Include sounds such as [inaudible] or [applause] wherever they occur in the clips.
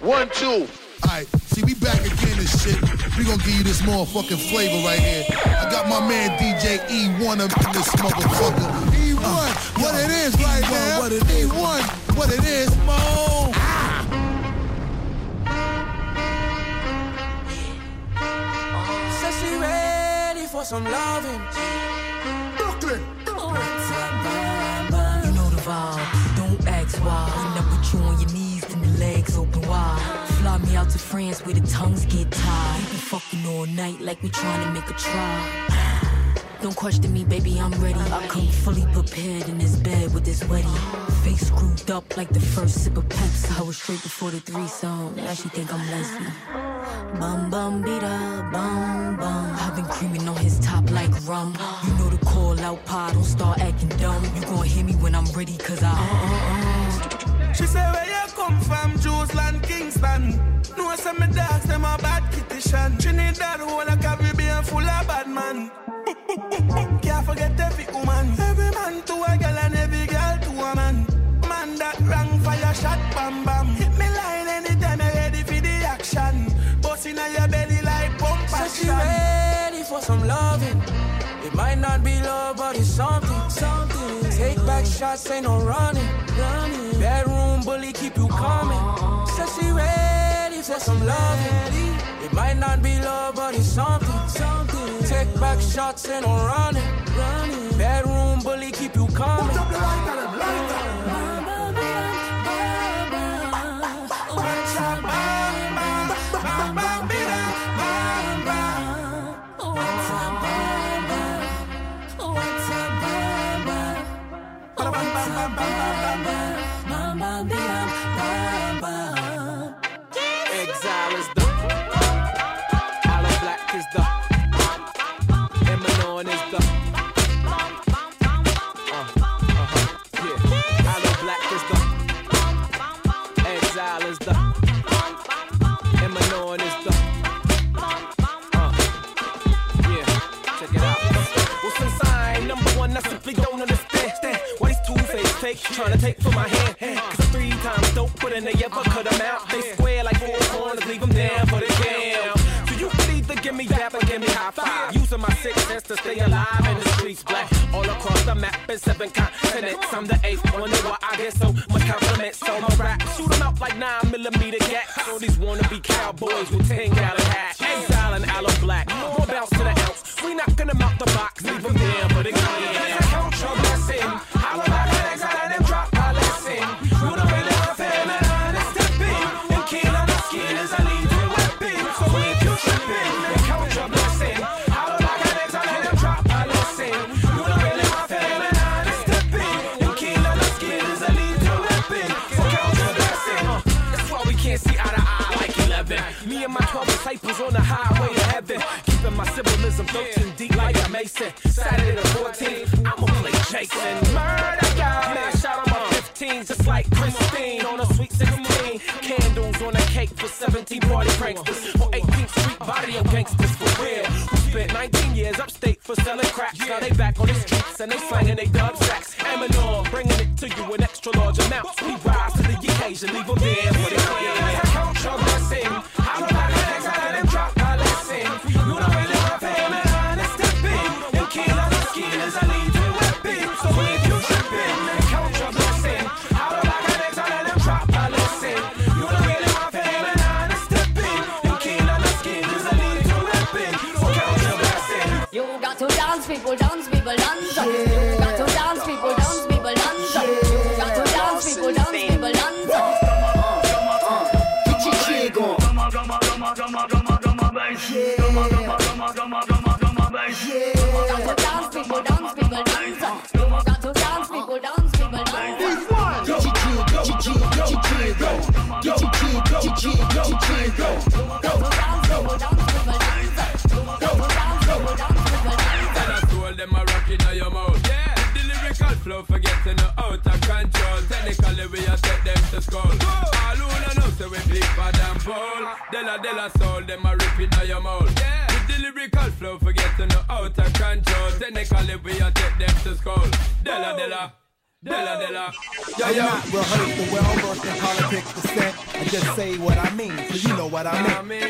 One, two. Alright, see, we back again this shit. We gonna give you this motherfucking flavor right here. I got my man DJ Ewone up in this motherfucker. Ewone, uh, what yo, it is Ewone, right now. What it is. Ewone, what it is, Mo. Ah. Says she ready for some loving. Open wide. Fly me out to France where the tongues get tied. We be fucking all night like we trying to make a try. Don't question me, baby, I'm ready. I come fully prepared in this bed with this wedding. Face screwed up like the first sip of Pepsi. I was straight before the threesome. Now she think I'm lesbian. Bum bum bida, bum bum. I've been creaming on his top like rum. You know the call out pod, don't start acting dumb. You gon' hear me when I'm ready, cause I. Uh, uh, uh. She say, Where you come from, Jerusalem, Kingston? No, some me dogs, them a bad kitty Trinidad, whole a Caribbean full of bad man. [laughs] Can't forget every woman. Every man to a girl and every girl to a man. Man that rang fire shot, bam bam. Hit me line anytime you're ready for the action. Busting on your belly like pump action. So she ready for some loving. It might not be love, but it's something. Something. Take back shots, ain't no running. Bully keep you coming. Says she ready for some loving. It might not be love, but it's something. something. Take back shots, ain't no running. running. Bedroom bully keep you coming. Fake, trying to take from my hand. Cause three times dope, put in they ever cut them out. They square like four corners, leave them down for the jam. So you could either give me dap or give me high five. Using my six sense to stay alive in the streets, black. All across the map in seven continents. I'm the eighth, wonder why I get so much compliments. So my rap, shoot them out like nine millimeter gas. All these wannabe cowboys with 10 gallon Saturday the 14th, I'ma play Jason. Murder God, man, shot on my 15, just like Christine on a sweet 16. Candles on a cake for 17 party pranksters. On 18th Street, body of gangsters for real. Who spent 19 years upstate for selling crack. Now they back on the streets and they slanging they dub sacks. Eminem, bringing it to you in extra large amounts. We rise to the occasion, leave them there We a take them to school. Della Della. Della Della. Yeah, yeah. Rehearsed the well versed in politics, the set. just say what I mean, so you know what I mean. I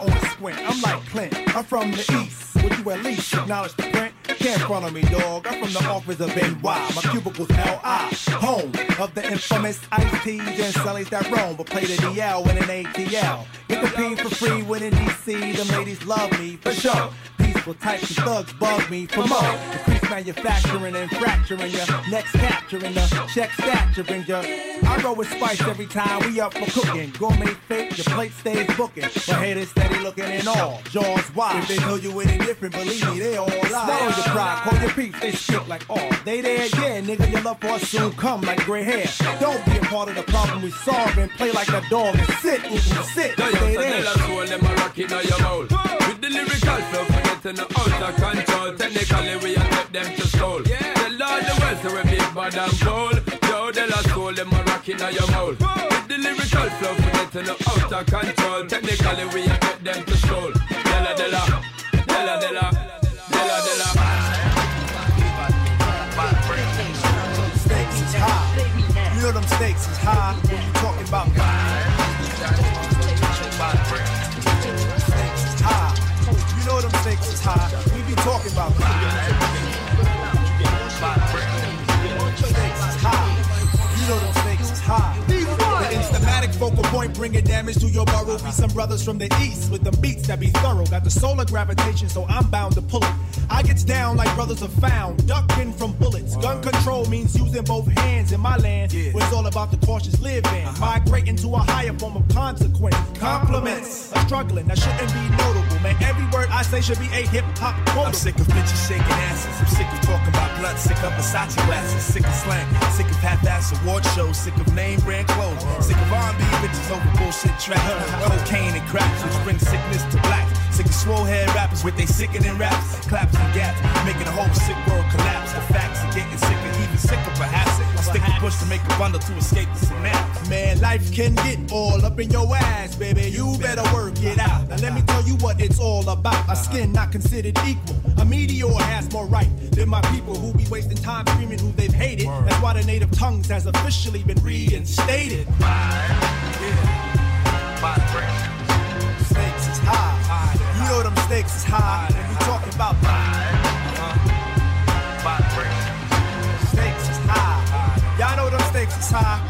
on squint, I'm like Clint, I'm from the east. You at least acknowledge the print? Can't front on me, dog. I'm from the office of NY. My cubicle's L.I. Home of the infamous Ice T's and Sullies that roam, but play the DL with an ATL. Get the for free when in DC. The ladies love me for sure. Peaceful types of thugs bug me for more. Increase manufacturing and fracturing ya. Next capturing the check staturing ya. I roll with spice every time we up for cooking. Gourmet fake, your plate stays booking. But haters steady looking in all. Jaws wide. If they tell you any different, believe me, they all lie. Swallow your pride, call your peace, they speak like all. They there, yeah, nigga, your love for us soon come like gray hair. Don't be a part of the problem we solve and play like a dog and sit, ooh, sit, stay there. tell us all them a rock in your mouth. With the lyrical flow, forgetting the out of control. Technically, we a take them to soul. Tell all the world we big bad and bold. Yo, tell us all them a rock in your mouth. With the lyrical flow, forgetting the out of control. Technically, we a take them to soul. Stakes is high. What you talking about? High. You know them stakes is high. Focal point bringing damage to your burrow. Be some brothers from the east with the beats that be thorough. Got the solar gravitation, so I'm bound to pull it. I gets down like brothers are found, ducking from bullets. Gun control means using both hands in my land. Where it's all about the cautious living. Uh-huh. Migrating to a higher form of consequence. Compliments are struggling, that shouldn't be notable. Man, every word I say should be a hip hop quote. I'm sick of bitches shaking asses. I'm sick of talking about blood. Sick of Versace glasses. Sick of slang. Sick of half-ass award shows. Sick of name brand clothes. Sick of R&B bitches over bullshit trap. Cocaine and crack, which bring sickness to black. Sick of swole head rappers with they sickening raps. Claps and gaps, making the whole sick world collapse. The facts are getting sicker perhaps. I stick a push to make a bundle to escape the synapse. Man, life can get all up in your ass, baby. You better work it out. Now let me tell you what it's all about. A skin not considered equal. A meteor has more right than my people who be wasting time screaming who they've hated. That's why the native tongues has officially been reinstated. Stakes is high. You know them stakes is high. And we talking about high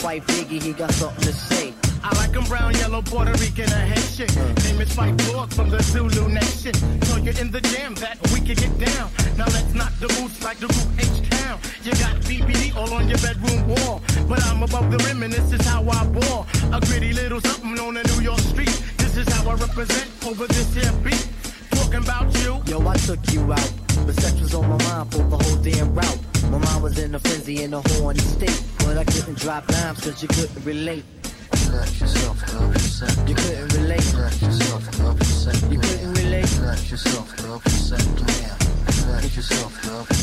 Phife Diggy, he got something to say. I like 'em brown, yellow, Puerto Rican, or Haitian. Name is Phife cause you couldn't relate. You couldn't relate. You couldn't relate.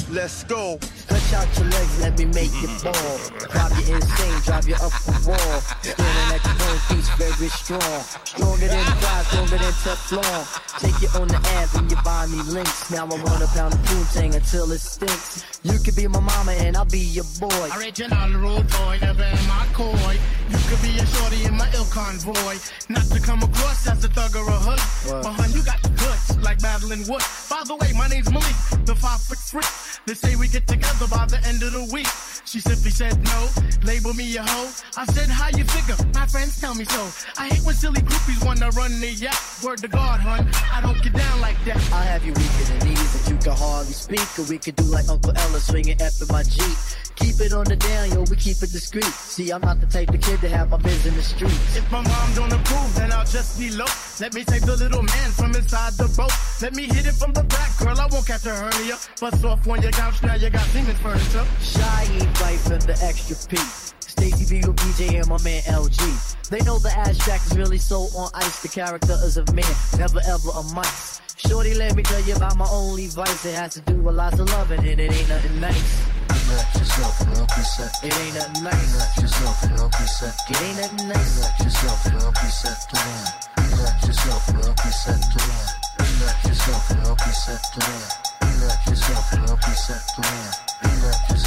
Let's go. Stretch out your legs, let me make you ball. Drive you insane, drive you up the wall. Feeling at your own piece, very strong. Stronger than fire, stronger than Teflon. Take you on the app and you buy me links. Now I wanna pound the poontang until it stinks. You could be my mama and I'll be your boy. Original rude boy, never in my coy. You could be a shorty in my ill convoy. Not to come across as a thug or a hood. But hun, you got the goods, like Madeline Wood. By the way, my name's Malik, the five foot freak. They say we get together by the end of the week. She simply said no, label me a hoe. I said, how you figure? My friends tell me so. I hate when silly groupies wanna run the yacht. Word to God, hun, I don't get down like that. I'll have you weak in the knees if you can hardly speak. Or we could do like Uncle Ella swinging F in my Jeep. Keep it on the down, yo, we keep it discreet. See, I'm not the type of kid to have my biz in the streets. If my mom don't approve, then I'll just be low. Let me take the little man from inside the boat. Let me hit it from the back, girl, I won't catch a hernia. Bust off on your couch, now you got demon furniture. Shy right for the extra P. Stacy Beagle, PJ, and my man LG. They know the ass jack is really so on ice. The character is a man, never ever a mice. Shorty, let me tell you about my only vice. It has to do with lots of loving, and it ain't nothing nice. Relax yourself and help reset. It ain't nothing nice. Relax yourself and help reset. It ain't nothing nice. Relax yourself and help reset to land. Relax yourself and help reset to land. Relax yourself and help reset to land. Relax yourself and help reset to land. Relax yourself and help to land. Relax yourself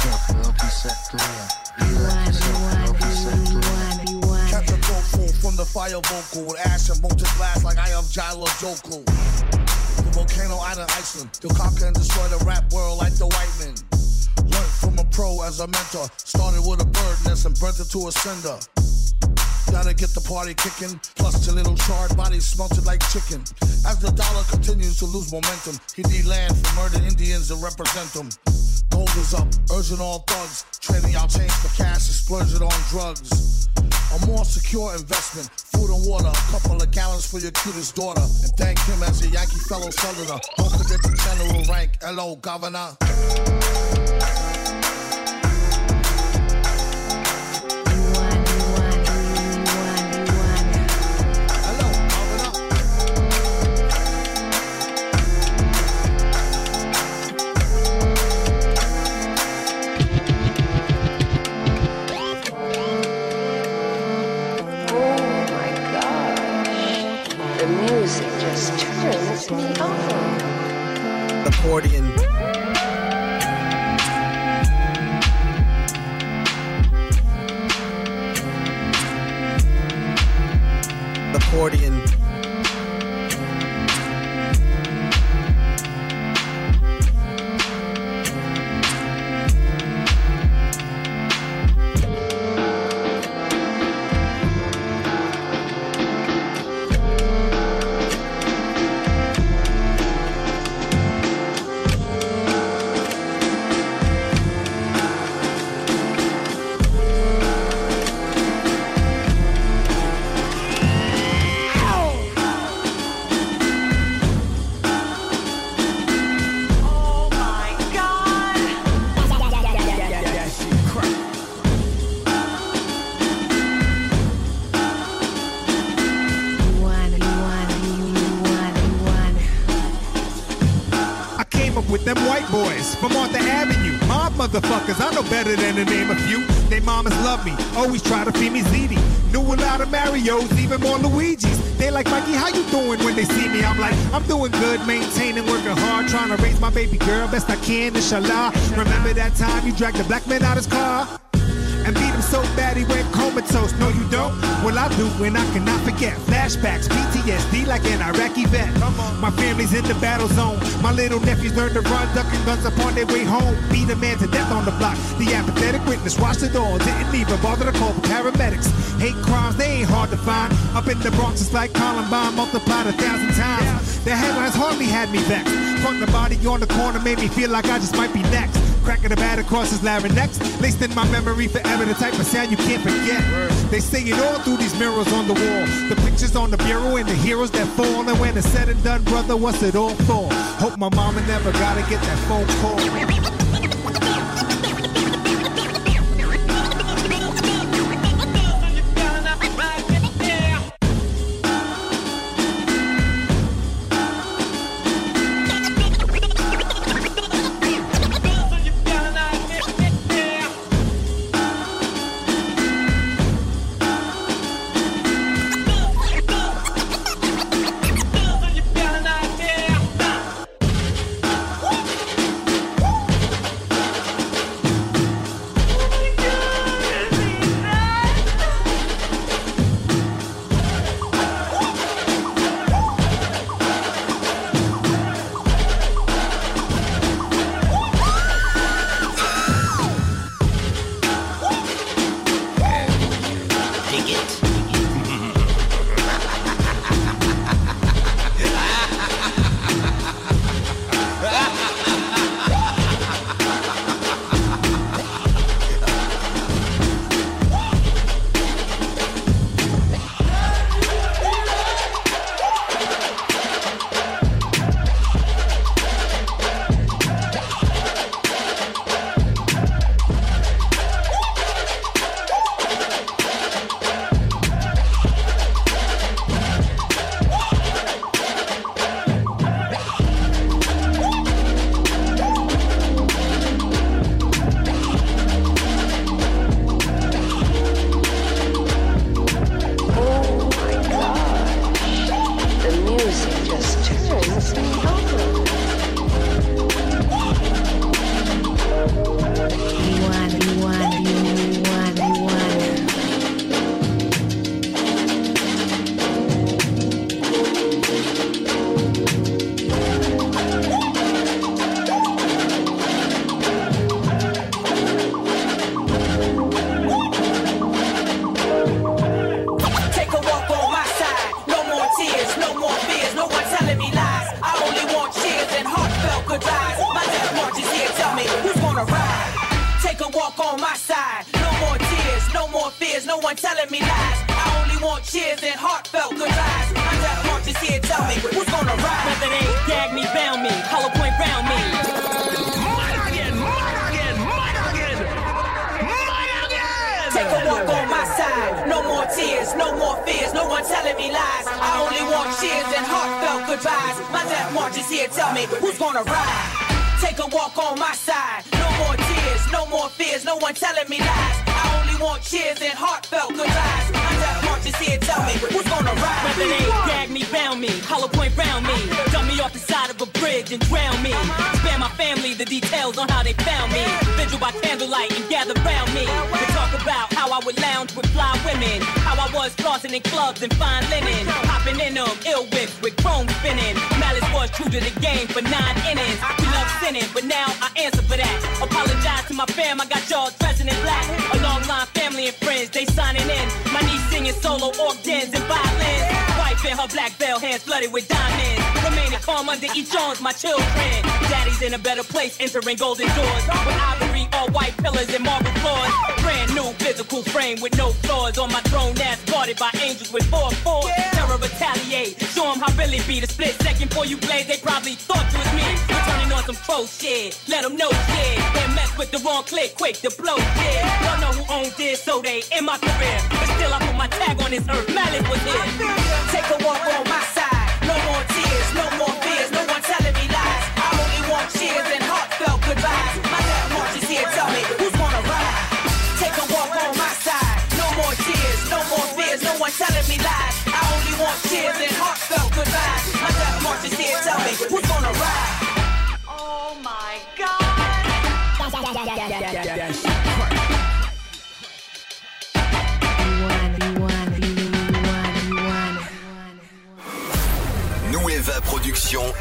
Catch a from the fire vocal with ash and molten glass like I have Jalo Joku. The volcano out of Iceland, to conquer and destroy the rap world like the white men. Learned from a pro as a mentor. Started with a bird nest and burnt it to a cinder. Gotta get the party kicking. Plus, little charred bodies smelted like chicken. As the dollar continues to lose momentum, he need land for murdered Indians to represent them. Gold is up, urging all thugs. Trading out change for cash and splurging on drugs. A more secure investment. Food and water, a couple of gallons for your cutest daughter. And thank him as a Yankee fellow southerner. Don't forget the general rank. Hello, governor. Always try to feed me ziti. Knew a lot of Marios, even more Luigi's. They like, Mikey, how you doing when they see me? I'm like, I'm doing good, maintaining, working hard, trying to raise my baby girl best I can, inshallah. Remember that time you dragged the black man out his car? And beat him so bad he went comatose. No, you don't. Well, I do, and I cannot forget flashbacks, PTSD like an Iraqi vet. My family's in the battle zone. My little nephews learned to run, ducking guns upon their way home. Beat a man to death on the block. The apathetic witness watched it all. Didn't even bother to call the paramedics. Hate crimes, they ain't hard to find. Up in the Bronx, it's like Columbine multiplied a thousand times. The headlines hardly had me vexed. Punk the body on the corner made me feel like I just might be next. Cracking the bat across his larynx, laced in my memory forever, the type of sound you can't forget. They say it all through these mirrors on the wall. The pictures on the bureau and the heroes that fall. And when it's said and done, brother, what's it all for? Hope my mama never gotta get that phone call. golden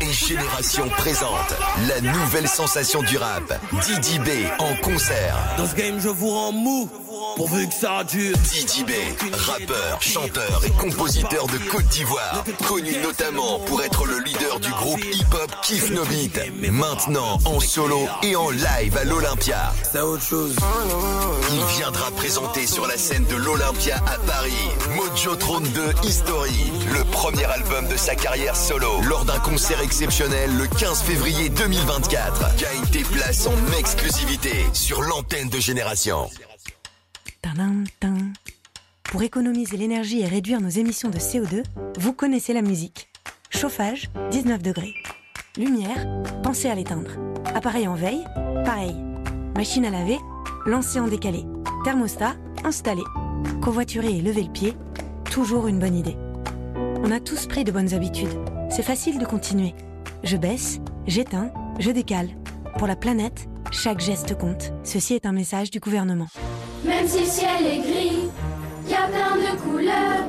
et Génération présente la nouvelle sensation du rap, Didi B en concert. Dans ce game, je vous rends mou pourvu que rappeur, chanteur et compositeur de Côte d'Ivoire, connu notamment pour être le leader du groupe hip-hop Kif Nobit, maintenant en solo et en live à l'Olympia. C'est autre chose. Il viendra présenter sur la scène de l'Olympia à Paris Mojo 2 History, le premier album de sa carrière solo, lors d'un concert exceptionnel le 15 février 2024. Gagne tes places en exclusivité sur l'antenne de Génération. Pour économiser l'énergie et réduire nos émissions de CO2, vous connaissez la musique. Chauffage, 19 degrés. Lumière, pensez à l'éteindre. Appareil en veille, pareil. Machine à laver, lancez en décalé. Thermostat, installé. Covoiturer et lever le pied, toujours une bonne idée. On a tous pris de bonnes habitudes. C'est facile de continuer. Je baisse, j'éteins, je décale. Pour la planète, chaque geste compte. Ceci est un message du gouvernement. Même si le ciel est gris, y a plein de couleurs.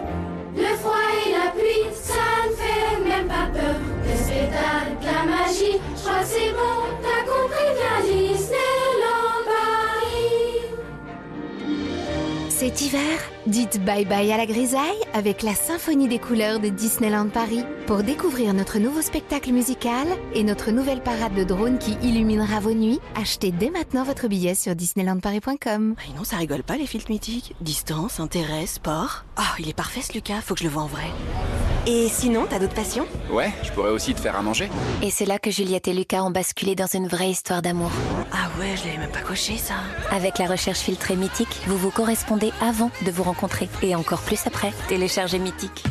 Le froid et la pluie, ça ne fait même pas peur. Des spectacles, la magie, je crois que c'est bon, t'as compris, viens Disneyland Paris. Cet hiver, Dites bye bye à la grisaille avec la symphonie des couleurs de Disneyland Paris pour découvrir notre nouveau spectacle musical et notre nouvelle parade de drones qui illuminera vos nuits. Achetez dès maintenant votre billet sur disneylandparis.com. Et non, ça rigole pas les filtres mythiques. Distance, intérêt, sport. Oh, il est parfait ce Lucas, faut que je le vois en vrai. Et sinon, t'as d'autres passions? Ouais, je pourrais aussi te faire à manger. Et c'est là que Juliette et Lucas ont basculé dans une vraie histoire d'amour. Ah ouais, je l'avais même pas coché ça. Avec la recherche filtrée mythique, vous vous correspondez avant de vous rencontrer et encore plus après. Téléchargez Mythique.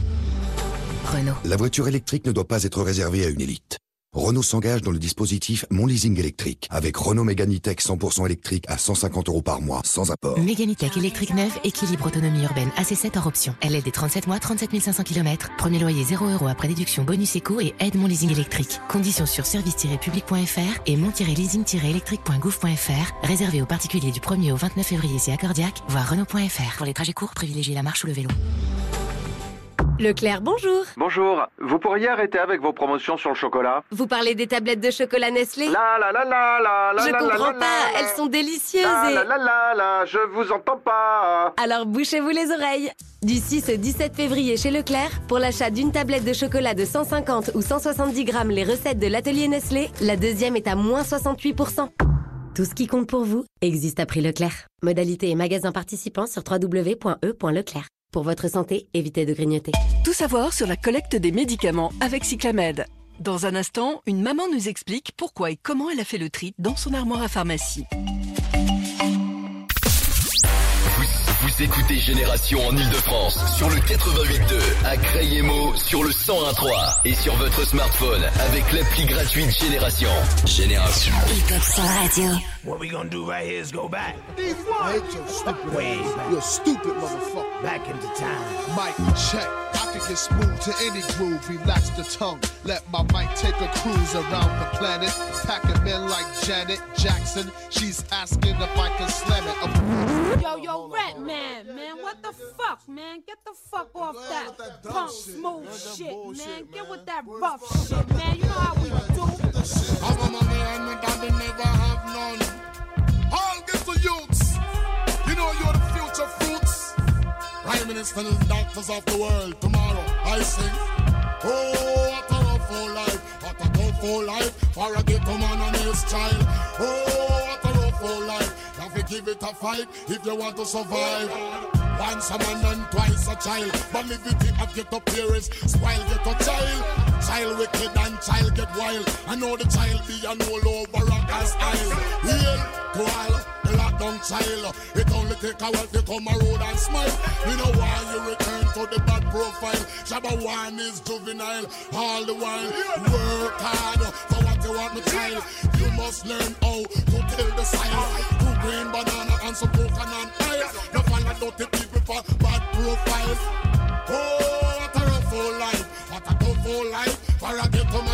Renault. La voiture électrique ne doit pas être réservée à une élite. Renault s'engage dans le dispositif Mon Leasing électrique avec Renault Mégane E-Tech 100% électrique à 150 euros par mois sans apport. Mégane E-Tech électrique neuve, équilibre autonomie urbaine AC7 hors option. LLD 37 mois, 37 500 km. Premier loyer 0 euros après déduction bonus éco et aide mon leasing électrique. Conditions sur service-public.fr et mon-leasing-électrique.gouv.fr. Réservé aux particuliers du 1er au 29 février c'est accordiaque, voire Renault.fr. Pour les trajets courts, privilégiez la marche ou le vélo. Leclerc, bonjour. Bonjour, vous pourriez arrêter avec vos promotions sur le chocolat Vous parlez des tablettes de chocolat Nestlé La la la la la la Je la comprends la pas, la elles sont délicieuses et... la la la la, je vous entends pas. Alors bouchez-vous les oreilles. Du 6 au 17 février chez Leclerc, pour l'achat d'une tablette de chocolat de 150 ou 170 grammes les recettes de l'atelier Nestlé, la deuxième est à moins 68%. Tout ce qui compte pour vous existe à prix Leclerc. Modalité et magasin participants sur www.e.leclerc. Pour votre santé, évitez de grignoter. Tout savoir sur la collecte des médicaments avec Cyclamed. Dans un instant, une maman nous explique pourquoi et comment elle a fait le tri dans son armoire à pharmacie. Vous écoutez Génération en Ile-de-France sur le 88.2, à Crayemo sur le 101.3 et sur votre smartphone avec l'appli gratuite Génération. Génération. Radio. What we gonna do right here is go back. Stupid Way back. You're stupid motherfucker. Back into time. Mic check. I can get smooth to any groove. Relax the tongue. Let my mic take a cruise around the planet. Packing men like Janet Jackson. She's asking if I can slam it. Yo, yo, Rat Man, man, man, what the fuck, man? Get the fuck off that, punk smooth shit, man. Get with that rough shit, man. You know how we do. I'm a mommy and my daddy never have none. All get the youths. You know you're the future fruits. Prime Minister and doctors of the world. Tomorrow I sing. Oh, what a rough life. What a tough life for a ghetto man and his child. Oh, what a rough life. You give it a fight if you want to survive. Once a man and twice a child. But it up, get up parents. Spoil get a child. Child wicked and child get wild. I know the child be an all over a aisle. Hail to all lockdown child. It only take a while to come a road and smile. You know why you return to the bad profile. Shabba one is juvenile. All the while work hard for what you want, my child. You must learn how to tell the signs. Two green banana and some coconut oil. No follow dirty people for bad profiles. Oh, what a rough life. What a tough life for a ghetto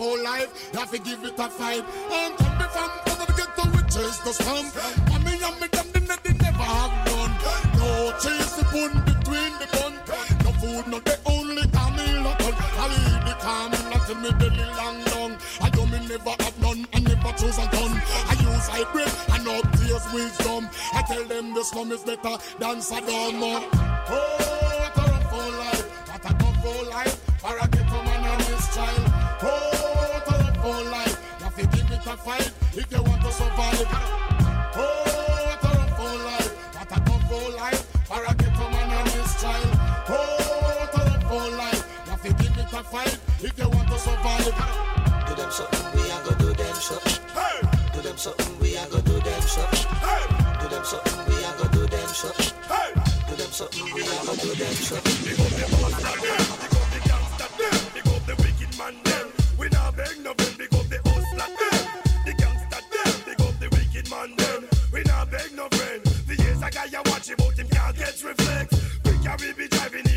A tough old life. You have to give it a fight. I'm coming from out the ghetto with chase the slum. Mommy and me them they, they never have none. No chase the bun between the bun. No food, no they only call me local. I leave the and not me belly long long. I do me never have none. I never choose a gun. I use hybrid and up tears wisdom. I tell them the slum is better than Saddam. Oh, what a rough life. What a tough old life. For a ghetto man and his child. Oh, what a rough old life. You have to give it a fight if you want to survive. Oh, what a rough old life. What a tough old life. For a ghetto man and his child. Oh, what a rough old life. You have to give it a fight if you want to survive. Do them something, we a go do them something. Hey. Do them something, we a go do them something. Hey. Do them something, we a go do them something. Hey. Do them something, we a go do them something. We be driving,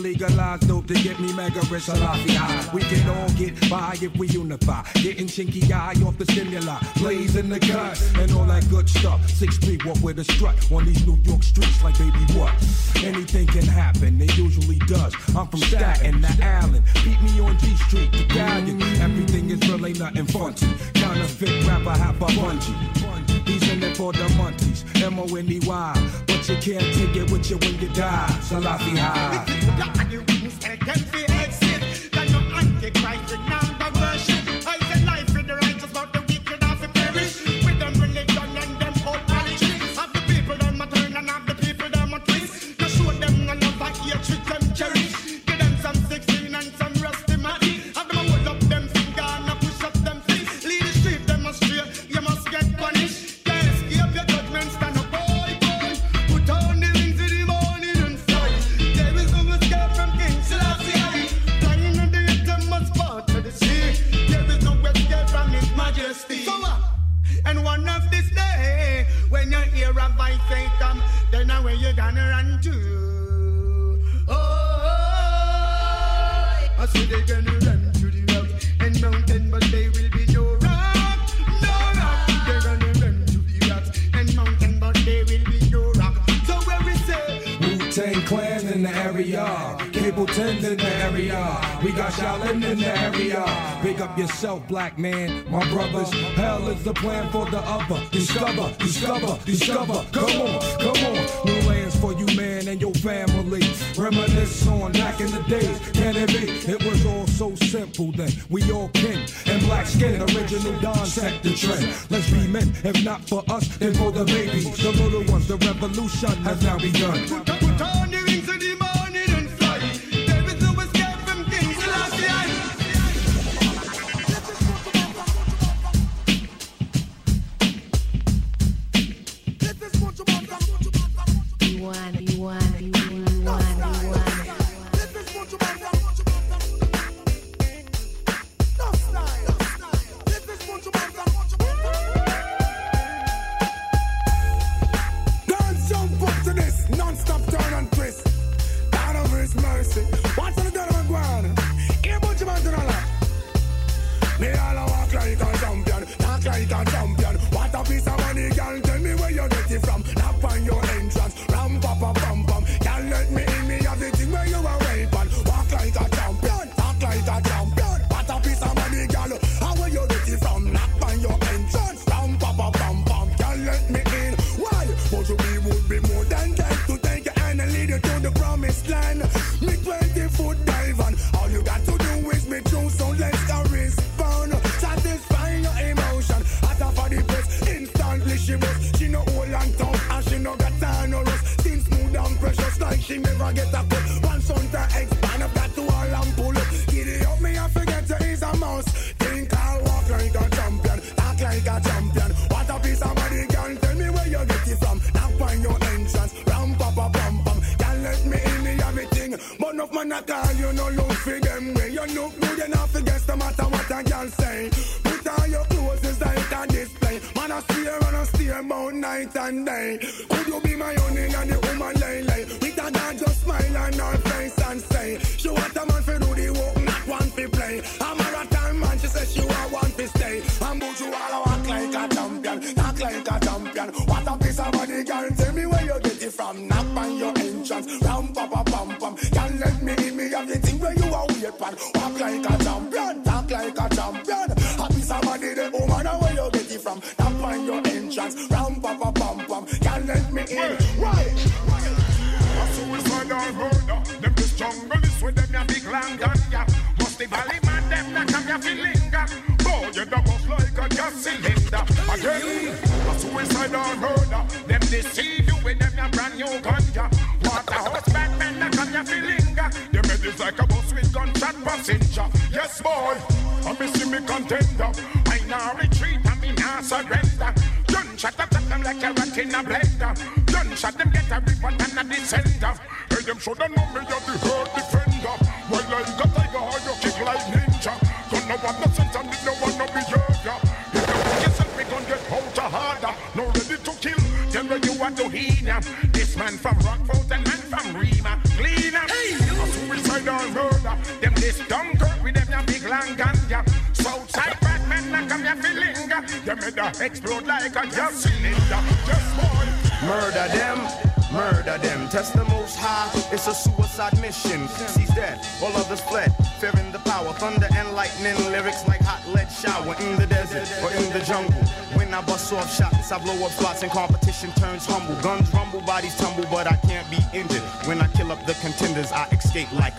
legalize dope to get me mega rich Salafi. We can all get by if we unify. Getting chinky eye off the stimuli, blazing the gut and all that good stuff. Six feet walk with a strut on these New York streets like baby what? Anything can happen, it usually does. I'm from Staten to Allen, beat me on G Street, the galleon. Everything is real, ain't nothing funky. Counterfeit rapper, hop a bungee. He's in the for the monkeys, M O N E Y. But you can't take it with you when you die. Salafi high. yourself, black man. My brothers, hell is the plan for the other. Discover, discover, discover. Come on, come on. New lands for you, man, and your family. Reminisce on back in the days. Can it be? It was all so simple then. We all kin and black skin. Original Don set the trend. Let's be men, if not for us, then for the babies. The little ones, the revolution has now begun.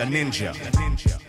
a ninja.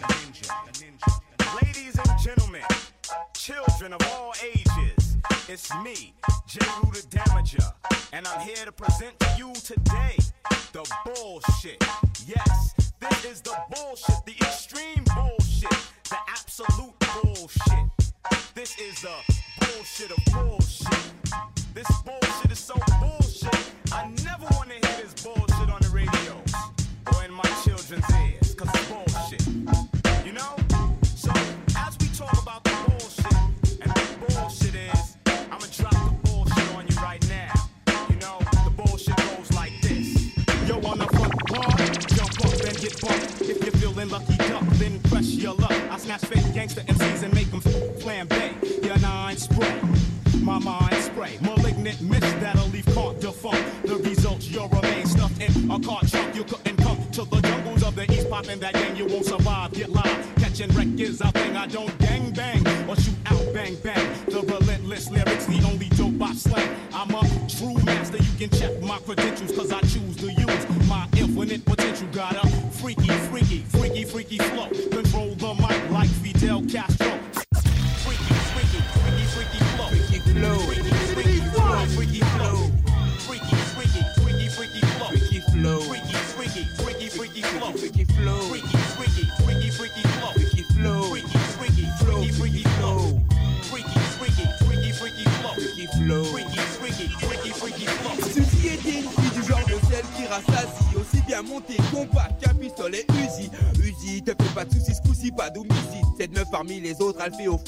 get bumped. If you're feeling lucky duck, then fresh your luck. I snatch fake gangster MCs and make them flambe. Your nine spray, my mind spray. Malignant mist that'll leave caught defunct. The results you'll remain stuffed in a car trunk. You couldn't come to the jungles of the east, popping that game. You won't survive. I feel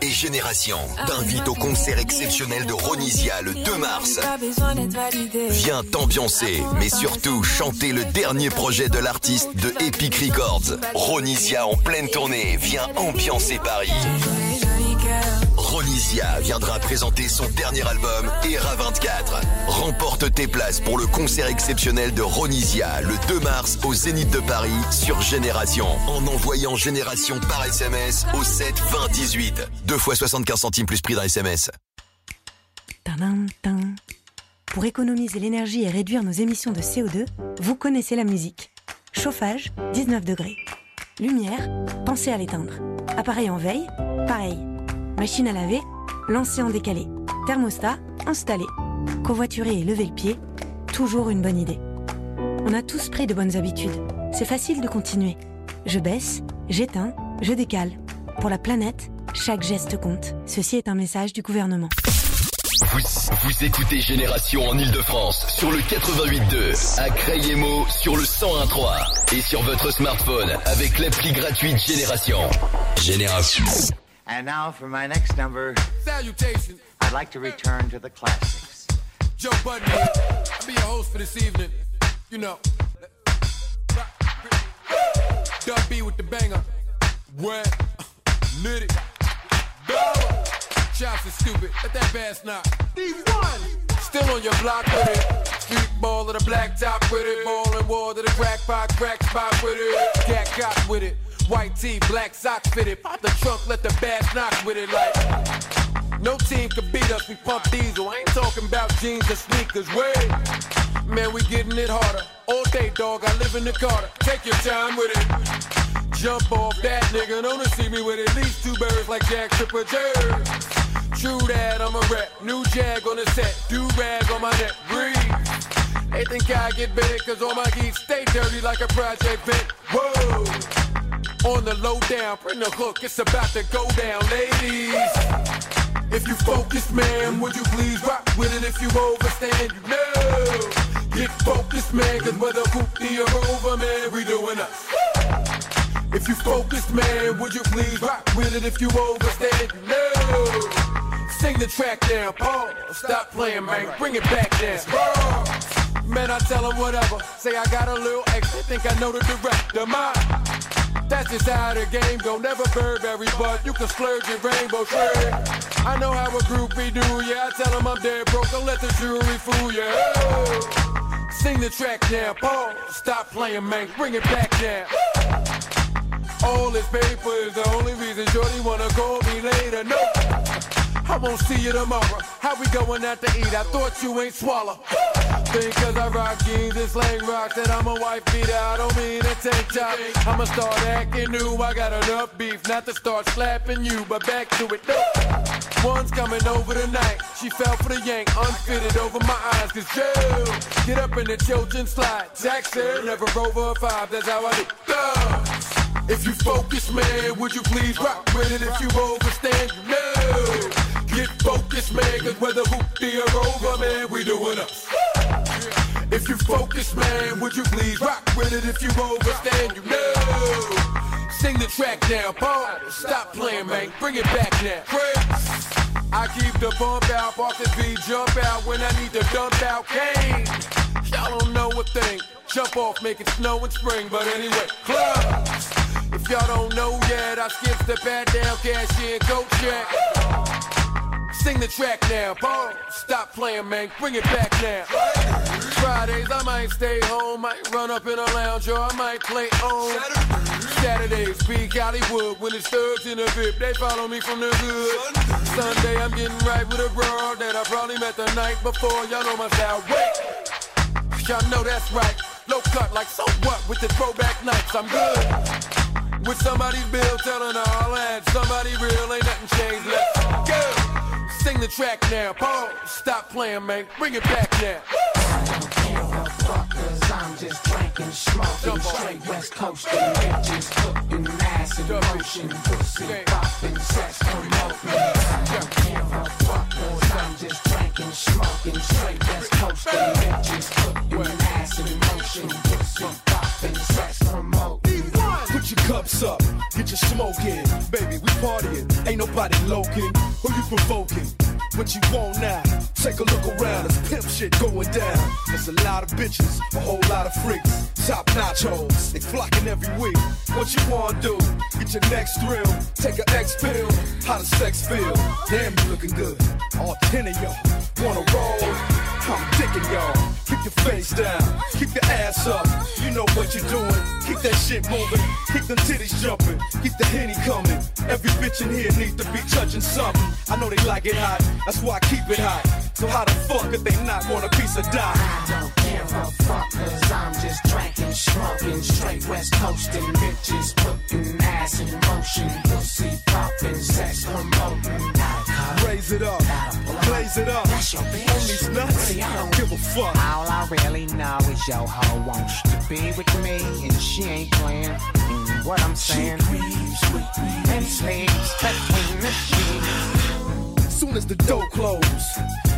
Et Génération t'invite au concert exceptionnel de Ronisia le 2 mars. Viens t'ambiancer, mais surtout chanter le dernier projet de l'artiste de Epic Records. Ronisia en pleine tournée, viens ambiancer Paris. Ronisia viendra présenter son dernier album, ERA 24. Remporte tes places pour le concert exceptionnel de Ronisia le 2 mars au Zénith de Paris sur Génération en envoyant Génération par SMS au 7 20 18. 2 fois 75 centimes plus prix d'un SMS. Pour économiser l'énergie et réduire nos émissions de CO2, vous connaissez la musique. Chauffage, 19 degrés. Lumière, pensez à l'éteindre. Appareil en veille, pareil. Machine à laver, lancez en décalé. Thermostat, installé. Covoiturer et lever le pied, toujours une bonne idée. On a tous pris de bonnes habitudes. C'est facile de continuer. Je baisse, j'éteins, je décale. Pour la planète, chaque geste compte. Ceci est un message du gouvernement. Vous, vous écoutez Génération en Ile-de-France sur le 88.2, à Crayemo sur le 101.3 et sur votre smartphone avec l'appli gratuite Génération. Génération. And now for my next number, Salutations. I'd like to return to the classics. Joe Budden. I'll be your host for this evening. You know. Dub B with the banger. Wet. Nitty. Go. Chops is stupid. Let that bass knock. These one. Still on your block with it. Street ball of the black top with it. Ball and wall to the crack pot, crack spot with it. Cat got with it. White tee, black socks fitted. Pop the trunk, let the bass knock with it like. No team can beat us, we pump diesel. I ain't talking about jeans or sneakers. way. man, we getting it harder. All day, dog, I live in the Carter. Take your time with it. Jump off that nigga, don't see me with at least two birds like Jack Tripper Jerry. True that, I'm a rep. New jag on the set, do rag on my neck. Breathe. They think I get big, cause all my geeks stay dirty like a project bit. Whoa. On the low down, bring the hook, it's about to go down, ladies. If you focus, man, would you please rock with it if you overstand, you know. Get focused, man, cause whether hoopty or over, man, we doing us. If you focus, man, would you please rock with it if you overstand, you know. Sing the track down, pause, stop playing, man, bring it back down. Man, I tell them whatever, say I got a little extra, think I know the director, my. That's just how the game go. Never Burberry, but you can splurge your rainbow trade. I know how a groupie do, yeah. I tell them I'm dead broke. Don't let the jewelry fool you. Oh. Sing the track now, pause. Stop playing, man. Bring it back now. All this paper is the only reason Shorty wanna call me later. No, I won't see you tomorrow. How we going out to eat? I thought you ain't swallow. Think cause I rock jeans and slang rocks that I'm a white beater. I don't mean a tank top. I'ma start acting new. I got enough beef not to start slapping you, but back to it. No. One's coming over tonight. She fell for the yank, unfitted over my eyes. Cause Joe, get up in the children's slide. Jackson, never over a five. That's how I do. If you focus, man, would you please rock with it? If you overstand, know. Get focused, man, cause whether hoopty or over, man, we doing us. If you focus, man, would you please rock with it? If you overstand, you know. Sing the track now, pause. Stop playing, man, bring it back now. Chris. I keep the bump out, off the beat, jump out when I need to dump out cane. Y'all don't know a thing. Jump off, make it snow in spring, but anyway, club. If y'all don't know yet, I skip the pat down, cash in, go check. Sing the track now, pause. Stop playing, man, bring it back now. Fridays, I might stay home, might run up in a lounge, or I might play on. Saturdays, speak Hollywood, when it's thugs in the VIP, they follow me from the hood. Sunday, I'm getting right with a broad that I probably met the night before. Y'all know my style, wait. Y'all know that's right. Low cut like so what with the throwback nights. I'm good. With somebody's bill telling all that somebody real ain't nothing changed. Let's go. Sing the track now. Pause. Stop playing, man. Bring it back now. I'm just drinking, smoking, straight West Coast bitches cooking ass in motion, pussy popping, sex promoting. Don't give a fuck 'cause I'm just drinking, smoking, straight West Coast bitches cooking ass in motion, pussy popping, sex promoting. Put your cups up, get your smoke in. Baby, we partying, ain't nobody loking. Who you provoking? What you want now? Take a look around, it's pimp shit going down. There's a lot of bitches, a whole lot of freaks. top nachos. They flocking every week. What you wanna do? Get your next thrill. Take a X pill. How does sex feel? Damn, you looking good. All ten of y'all wanna roll. I'm digging y'all. Keep your face down. Keep your ass up. You know what you're doing. Keep that shit moving. Keep them titties jumping. Keep the henny coming. Every bitch in here needs to be touching something. I know they like it hot. That's why I keep it hot. So how the fuck if they not want a piece of die? I don't give a fuck, cause I'm just drinking, smoking, straight west coasting, bitches putting ass in motion, pussy popping, sex promoting. Raise it up, blaze it up. On these nuts, I don't give a fuck. All I really know is your hoe wants to be with me, and she ain't playing. What I'm saying, she and sleeps between the sheets. Soon as the door close,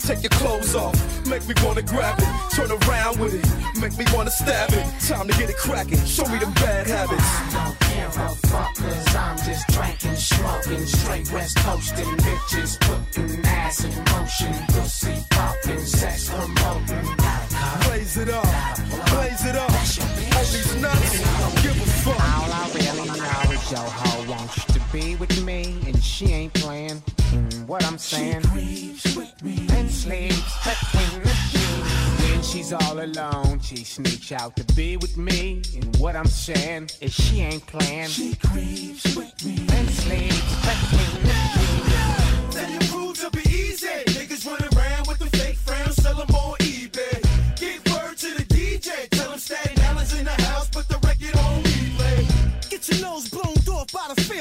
Take your clothes off, make me wanna grab it. Turn around with it, make me wanna stab it. Time to get it cracking. Show me them bad habits. I don't give a fuck, cause I'm just drinking, smoking, straight west coasting, bitches putting ass in motion, pussy popping, sex promoting. Blaze it up, blaze it up. All these nuts, don't give a fuck. All I really know is your hoe wants to be with me, and she ain't playing. Mm, what I'm saying, She with me and sleeps between the sheets. When she's all alone, she sneaks out to be with me, and what I'm saying is she ain't playing. She creeps with me and sleeps between the sheets.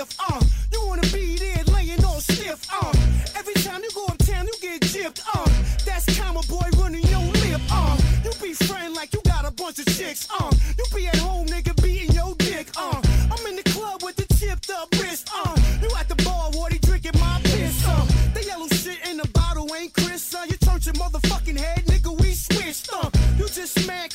Fifth, uh. You wanna be there laying all stiff, uh. Every time you go uptown, you get gypped, uh. That's comma boy running your lip, uh. You be friend like you got a bunch of chicks, uh. You be at home, nigga, beating your dick, uh. I'm in the club with the chipped up wrist, uh. You at the bar, Wardy drinking my piss, uh. The yellow shit in the bottle ain't Chris, uh. You turned your motherfucking head, nigga, we switched, uh. You just mad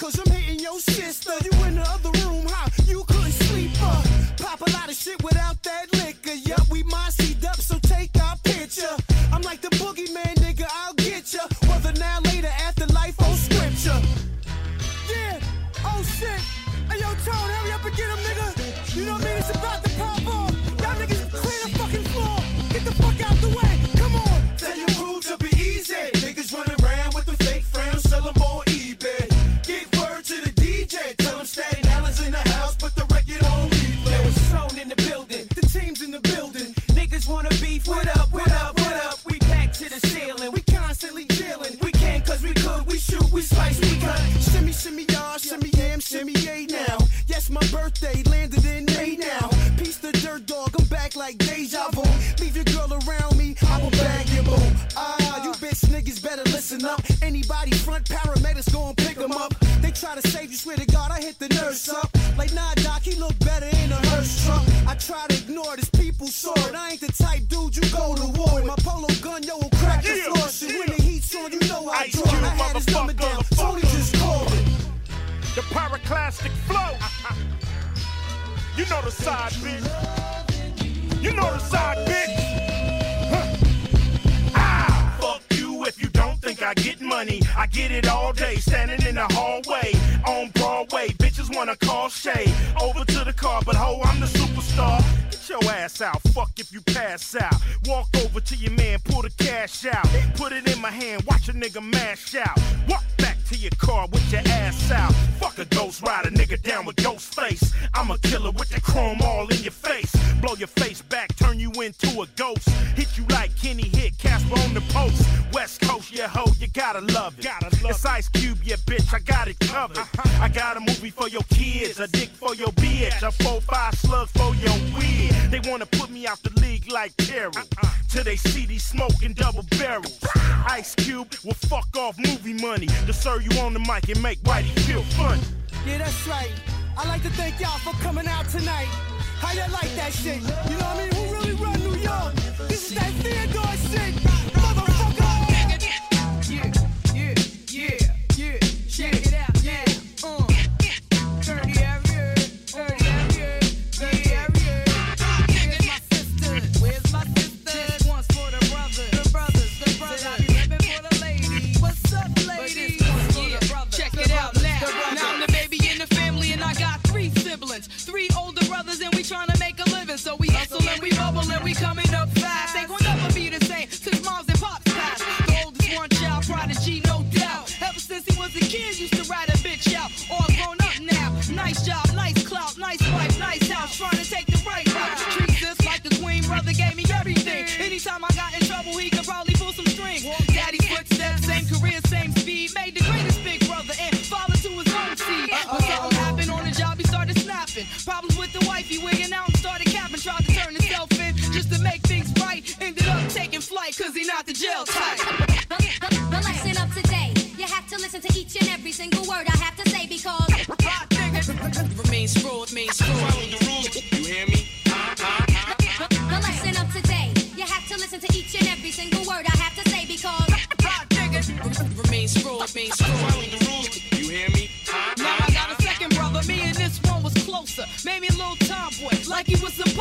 Remain scroll, remain scroll. Follow the rules. You hear me? Now I got a second brother. Me and this one was closer. Made me a little tomboy, like he was supposed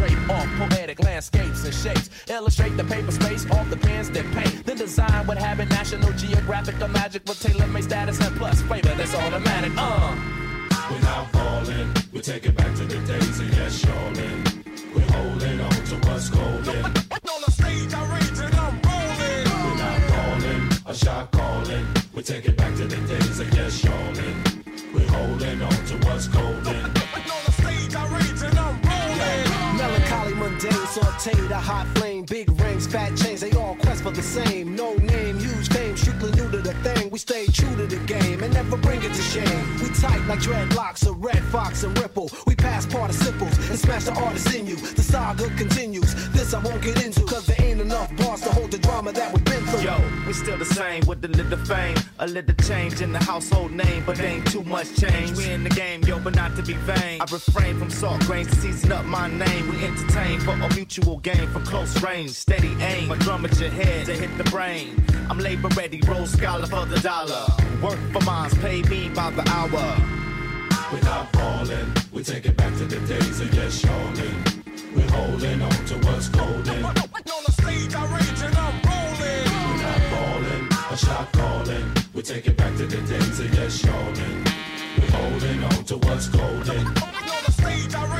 Drape off poetic landscapes and shapes. Illustrate the paper space off the pens that paint. Then design what habit National Geographic or magic with tailor-made status and plus flavor that's automatic. Uh. We're not falling, we take it back to the days of yes, yawning. We're holding on to what's golden. On the stage, I rage and I'm rolling. We're not calling, a shot calling. We take it back to the days of yes, yawning. We're holding on to what's golden. Mundane, sauteed, hot flame, big rings, fat chains, they all quest for the same. No name, huge fame, strictly new to the thing. We stay true to the game and never bring it to shame. We tight like dreadlocks, a red fox and ripple. We pass participles and smash the artists in you. The saga continues. This I won't get into, cause there ain't enough bars to hold the drama that we've been through. Yo, we still the same with a little fame, a little change in the household name, but ain't too much change. We in the game, yo, but not to be vain. I refrain from salt grains to season up my name. We entertain for a mutual gain from close range, steady aim. My drum at your head to hit the brain. I'm labor ready, roll scholar for the dollar. Work for mines, pay me by the hour. We're not falling, we take it back to the days of yes, yawning. We're holding on to what's golden. On the stage, I rage and I'm rolling. We're not falling, a shot calling. We take it back to the days of yes, yawning. We're holding on to what's golden. On the stage, I rage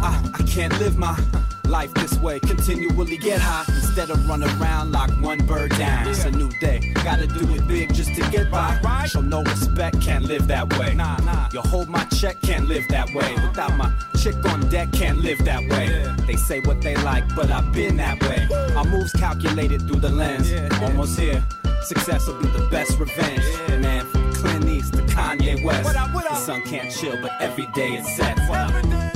I can't live my, I, I can't live my Life this way, continually get high instead of run around like one bird down. It's a new day, gotta do it big just to get by. Show no respect, can't live that way. Nah, nah. You hold my check, can't live that way. Without my chick on deck, can't live that way. They say what they like, but I've been that way. My moves calculated through the lens. Almost here, success will be the best revenge. Man, from Clint East to Kanye West. The sun can't chill, but every day it sets.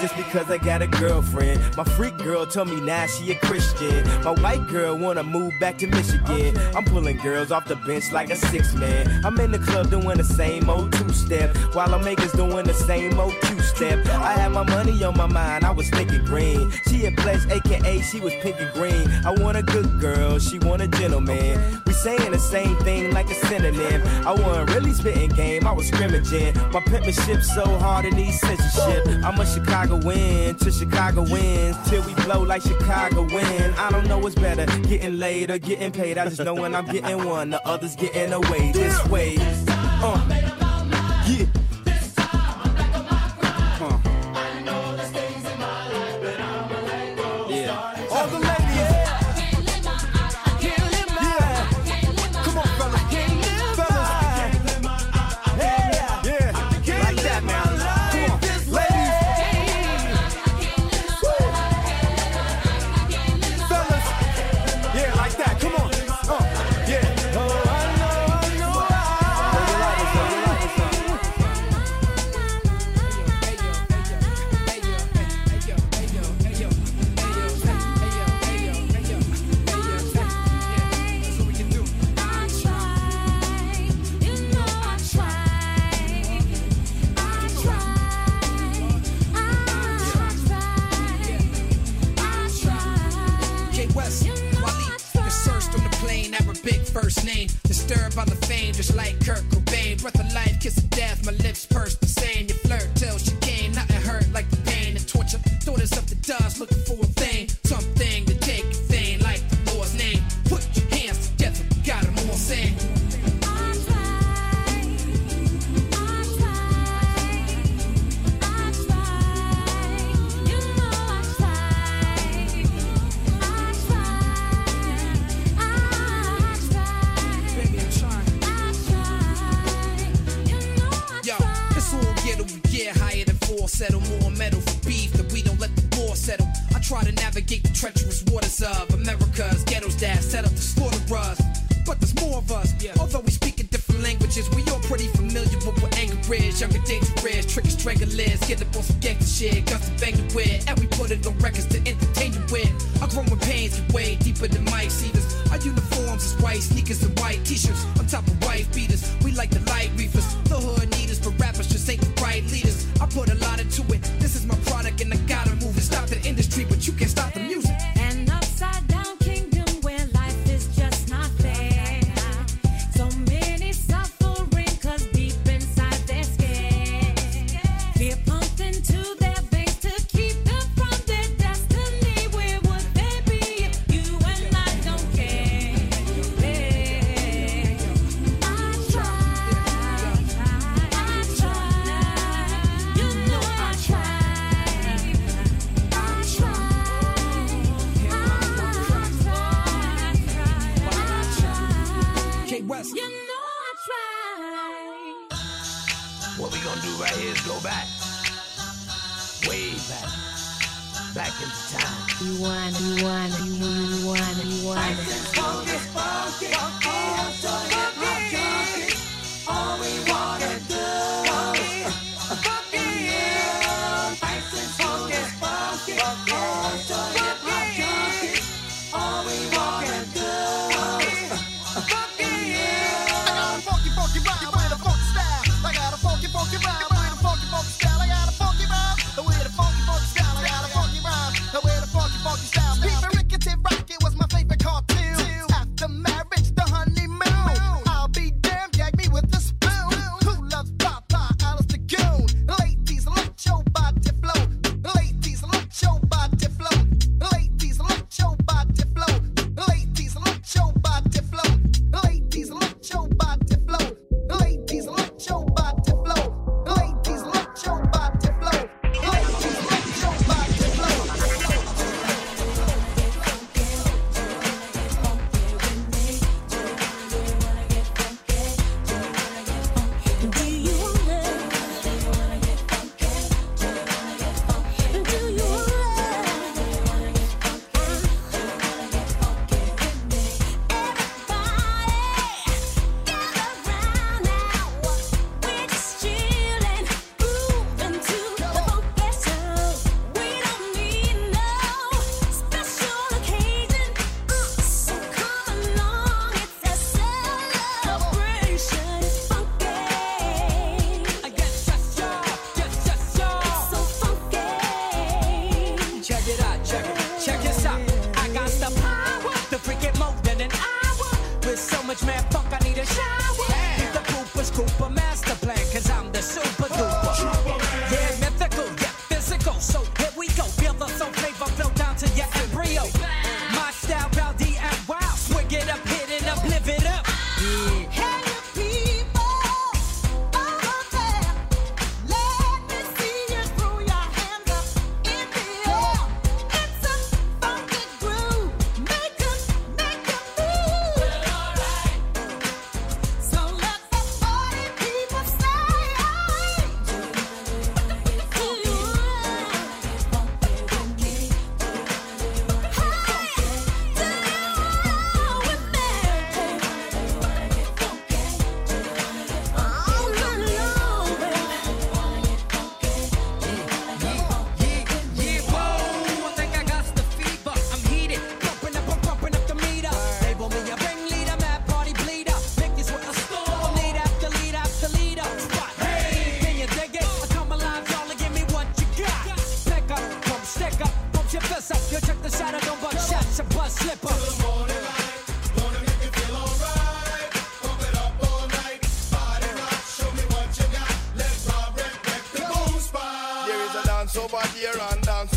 Just because I got a girlfriend. My freak girl told me now she a Christian. My white girl wanna move back to Michigan. I'm pulling girls off the bench like a six man. I'm in the club doing the same old two step while I'm makers doing the same old two step. I had my money on my mind, I was thinking green. She a pledge, aka she was pink and green. I want a good girl, she want a gentleman. Saying the same thing like a synonym. I wasn't really spitting game, I was scrimmaging. My penmanship so hard it needs censorship. I'm a Chicago win to Chicago wins till we blow like Chicago win. I don't know what's better, getting laid or getting paid. I just know when I'm getting one, the others getting away this way. Uh, yeah.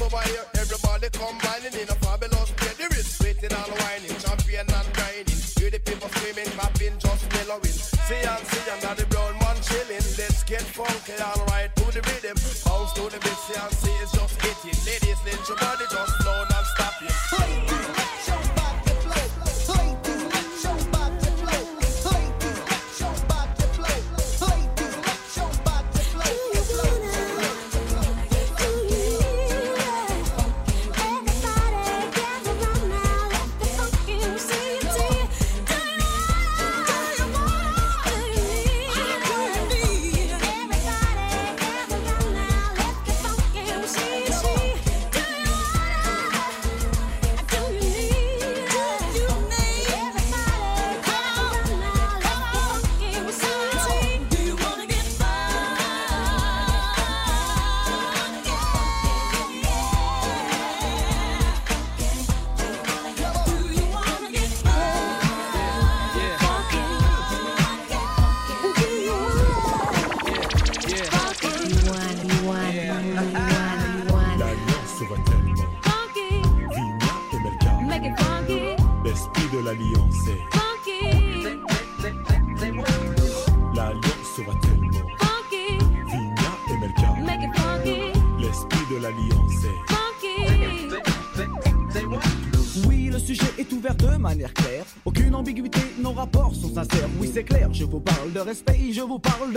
Over here. Everybody combining in a fabulous way. The wrist splitting and whining, champion and grinding. Hear the people screaming, clapping, just mellowing. See and see and under the brown man chilling. Let's get funky and right to the rhythm. Bounce to the beat, see and see it's just hitting. Ladies, let your body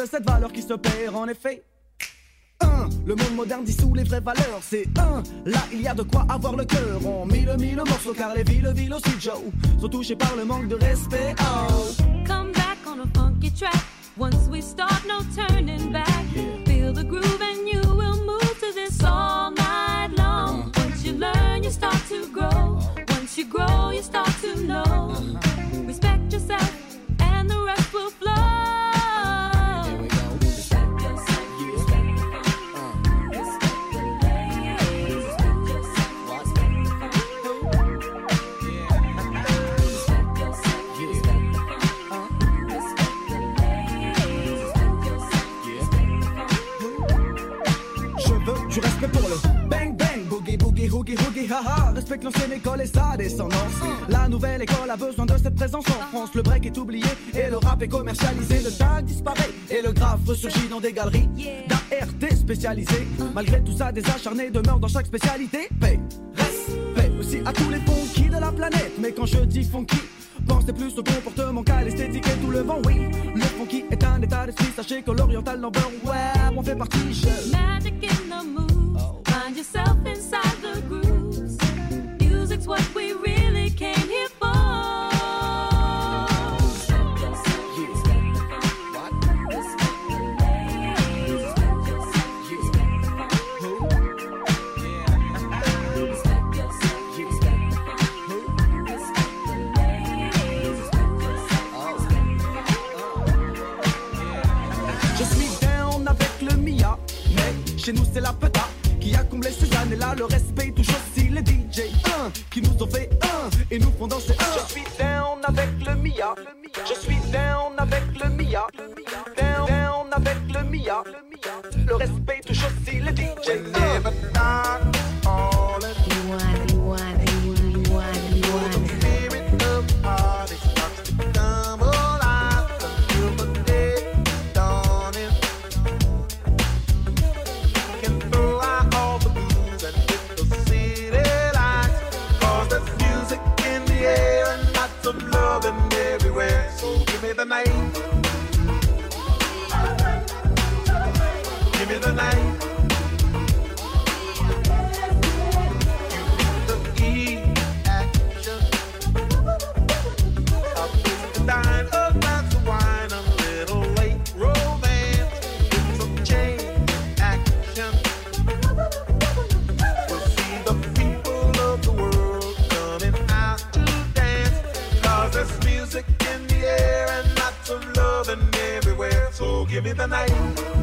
cette valeur qui se perd en effet. Un, le monde moderne dissout les vraies valeurs. C'est un, là il y a de quoi avoir le cœur. On mille mille morceaux car les villes, villes aussi Joe sont touchées par le manque de respect. Oh. Malgré tout ça, des acharnés demeurent dans chaque spécialité. Paix, respect aussi à tous les funky de la planète. Mais quand je dis funky, Pensez plus au comportement qu'à l'esthétique et tout le vent, oui. Le funky est un état d'esprit, sachez que l'oriental number one, nous fait un et nous font danser un. Je suis down avec le Mia, je suis down avec le Mia, give me the night.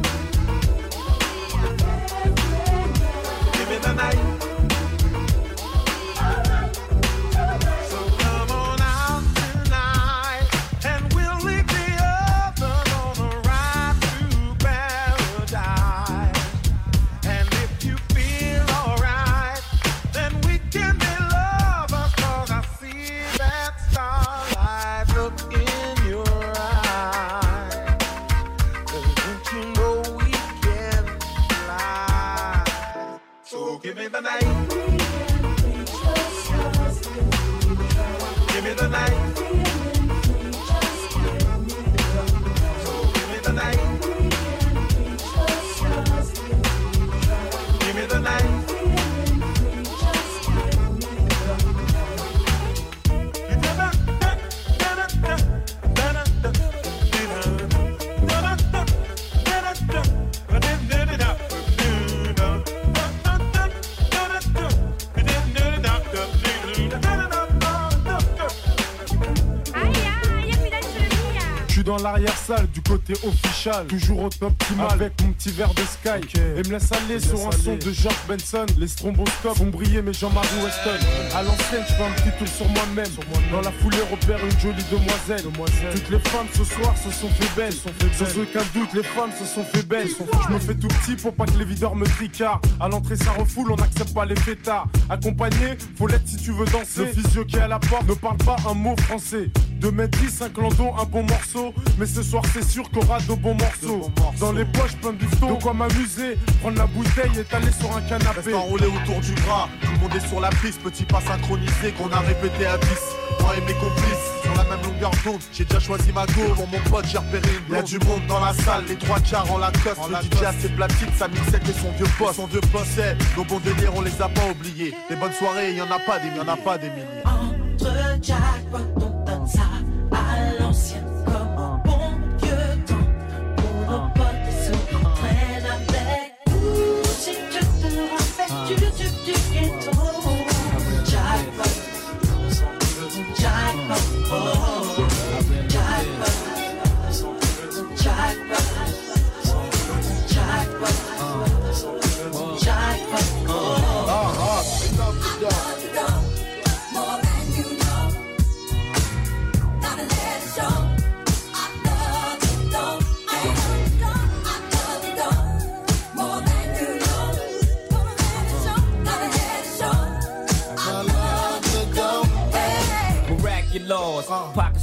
L'arrière-salle du côté official, toujours au top optimal avec mon petit verre de Sky. Et me laisse aller Me sur laisse un son de George Benson. Les stromboscopes font briller mes Jean-Marie Weston. À l'ancienne, je fais un petit tour sur moi-même. Dans la foulée, repère une jolie demoiselle. Toutes les femmes ce soir se sont fait belles. Sans aucun doute, les femmes se sont fait belles. Je me fais tout petit pour pas que les videurs me tricardent. À l'entrée, ça refoule, on n'accepte pas les fêtards. Accompagné, faut l'être si tu veux danser. Le physio qui est à la porte ne parle pas un mot français. 2 mètres 10, un clandon, un bon morceau. Mais ce soir, c'est sûr qu'on aura de bons morceaux. Dans les poches, plein de bifton. De quoi m'amuser, prendre la bouteille et t'aller sur un canapé. Reste enroulé autour du bras, tout le monde est sur la piste, petit pas synchronisé qu'on a répété à 10. Moi et mes complices, sur la même longueur d'onde, j'ai déjà choisi ma go. Pour mon pote, j'ai repéré une Y'a du monde dans la salle, les trois quarts en Lacoste. le DJ a ses platines, sa mixette et son vieux poste. Son vieux poste, c'est nos bons délires, on les a pas oubliés. Les bonnes soirées, y en a pas des, y en a pas des milliers. Entre jackpot,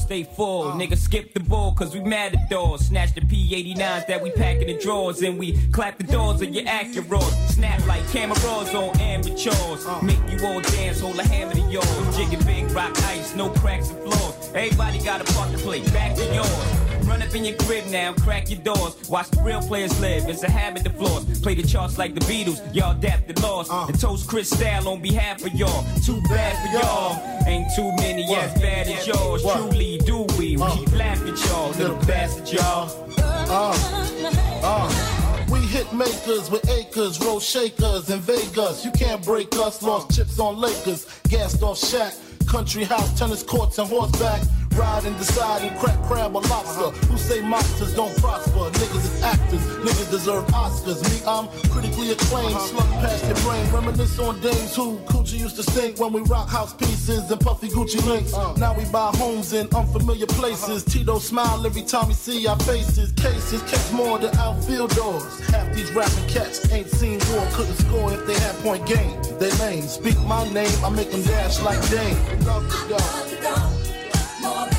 stay full. Nigga skip the ball cause we mad at doors. Snatch the P89s that we pack in the drawers and we clap the doors of your Acuras. Snap like cameras on amateurs. Uh. Make you all dance, hold a hammer to yours. Jigging big rock ice, no cracks and floors. Everybody got a part to play, back to yours. Run up in your crib now, crack your doors. Watch the real players live, it's a habit to floss. Play the charts like the Beatles, y'all adapt the laws. And toast Chris Style on behalf of y'all. Too bad for y'all, ain't too many as bad as yours. Truly do we, we laugh at y'all, little bastard y'all. Uh, uh, we hit makers with acres, roll shakers in Vegas. You can't break us, lost chips on Lakers, gassed off Shaq. Country house, tennis courts, and horseback. Ride and decide and crack crab or lobster. Uh-huh. Who say monsters don't prosper? Niggas is actors, niggas deserve Oscars. Me, I'm critically acclaimed, uh-huh. slug past your brain. Reminisce on days who Coochie used to stink when we rock house pieces and puffy Gucci links. Uh. Now we buy homes in unfamiliar places. Uh-huh. Tito smile every time we see our faces. Cases catch more than outfield doors. Half these rapping cats ain't seen war, couldn't score if they had point game. They lame, speak my name, I make them dash like Dame. Love. More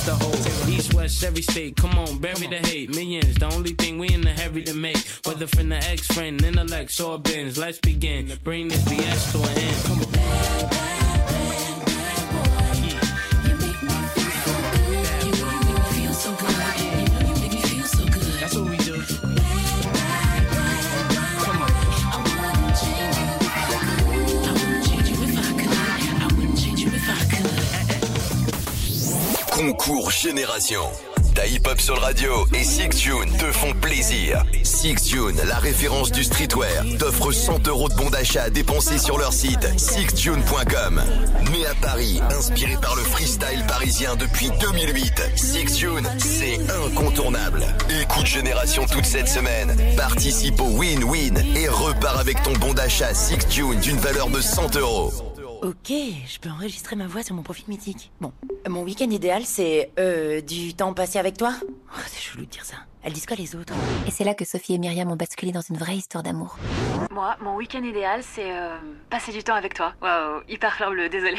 to the hold. East, west, every state, come on, bury the hate. Millions, the only thing we in the heavy to make. Whether from the ex friend, intellect, or bins. Let's begin. Bring this BS to an end. Come on. Concours Génération. Ta hip-hop sur le radio et Six June te font plaisir. Six June, la référence du streetwear, t'offre 100 euros de bon d'achat à dépenser sur leur site sixjune.com. Né à Paris, inspiré par le freestyle parisien depuis 2008, Six June, c'est incontournable. Écoute Génération toute cette semaine. Participe au win-win et repars avec ton bon d'achat Six June d'une valeur de 100 euros. Ok, je peux enregistrer ma voix sur mon profil mythique. Bon, mon week-end idéal, c'est euh, du temps passé avec toi. Oh, c'est chelou de dire ça. Elles disent quoi les autres Et c'est là que Sophie et Myriam ont basculé dans une vraie histoire d'amour. Moi, mon week-end idéal, c'est euh, passer du temps avec toi. Waouh, hyper fleur bleue, désolée.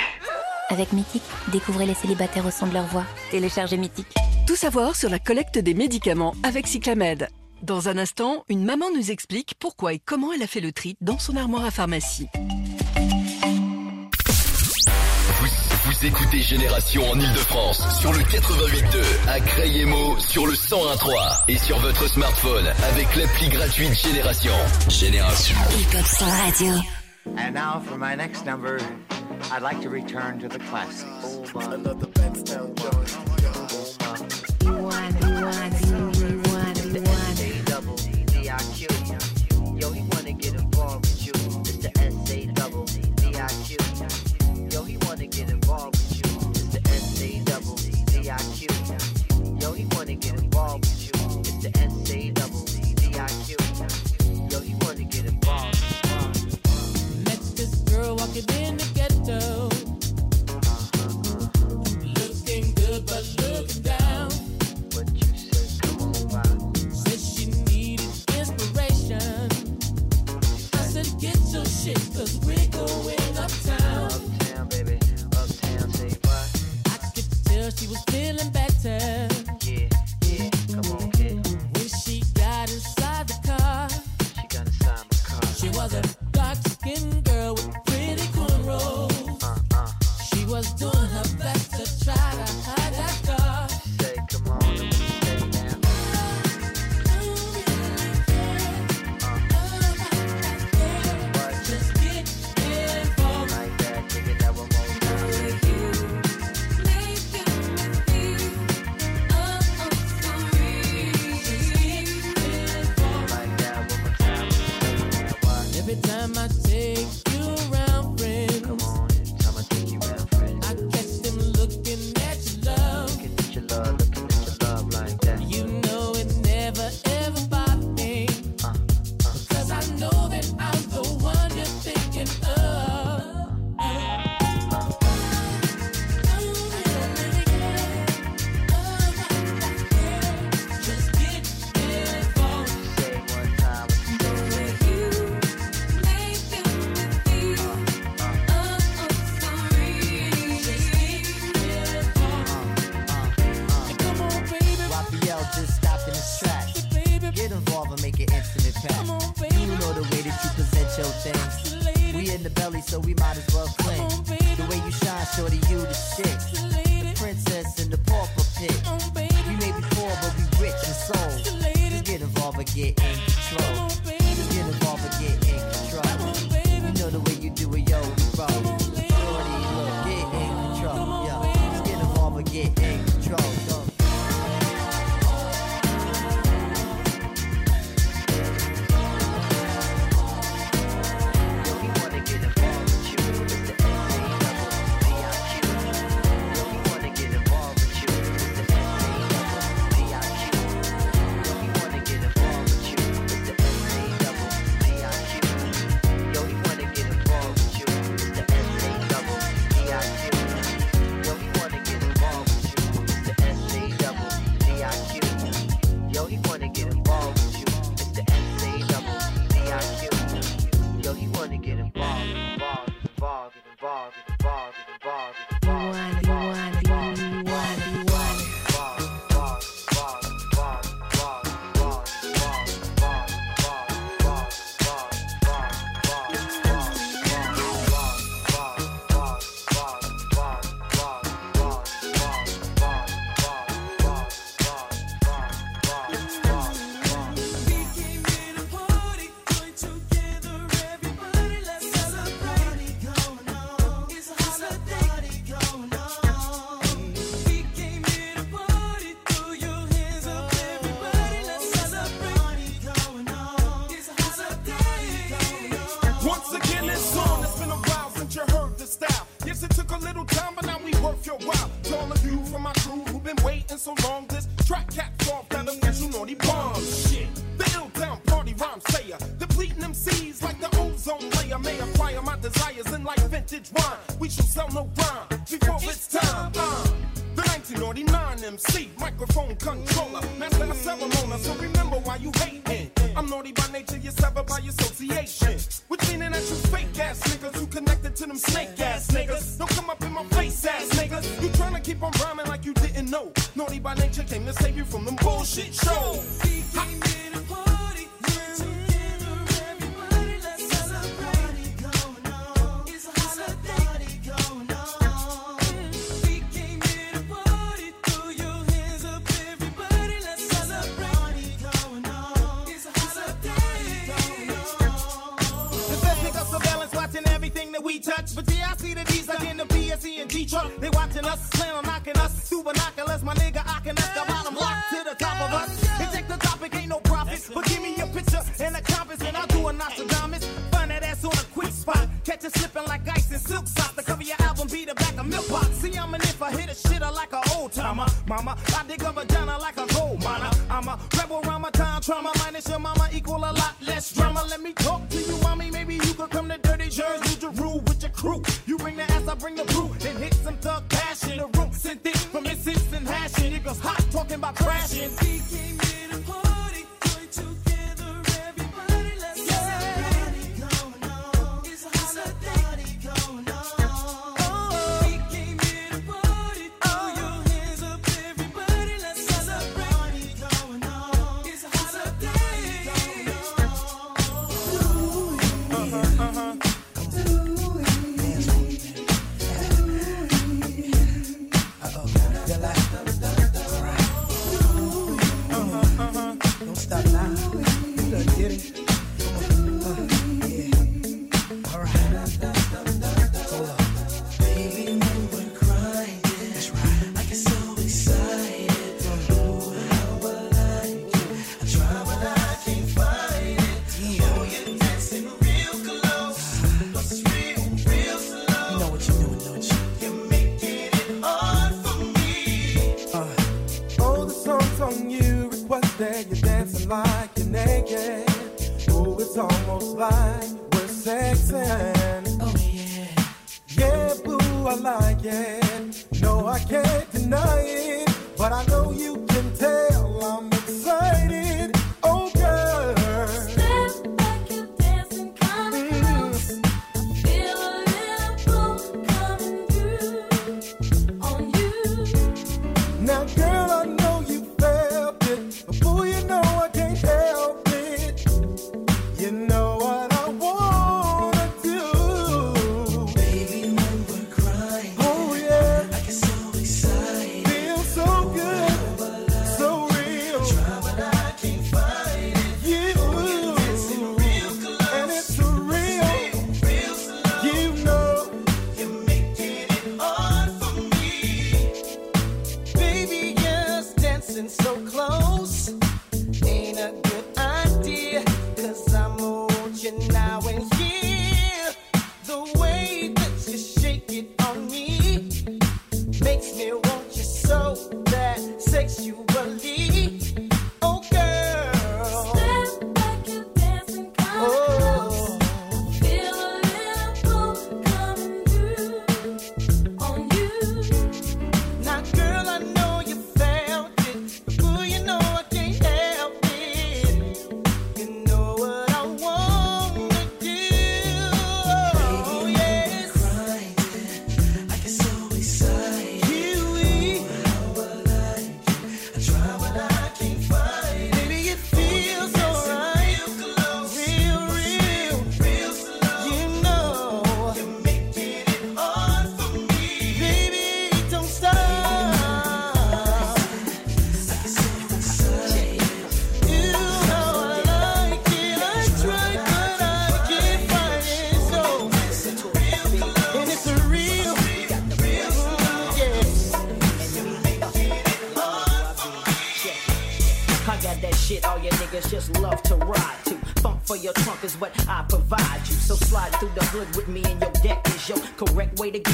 Avec Mythique, découvrez les célibataires au son de leur voix. Téléchargez Mythique. Tout savoir sur la collecte des médicaments avec Cyclamed. Dans un instant, une maman nous explique pourquoi et comment elle a fait le tri dans son armoire à pharmacie. Vous écoutez Génération en Ile-de-France sur le 88.2, à Crayemo sur le 101.3 et sur votre smartphone avec l'appli gratuite Génération. Génération. Radio. And now for my next number, I'd like to return to the classics. Shit, cause we're going uptown. Uptown, baby. Uptown, say what? I could tell she was feeling better. Yeah, yeah. Come on, kid. When she got inside the car, She got inside my car. she was a dark skinned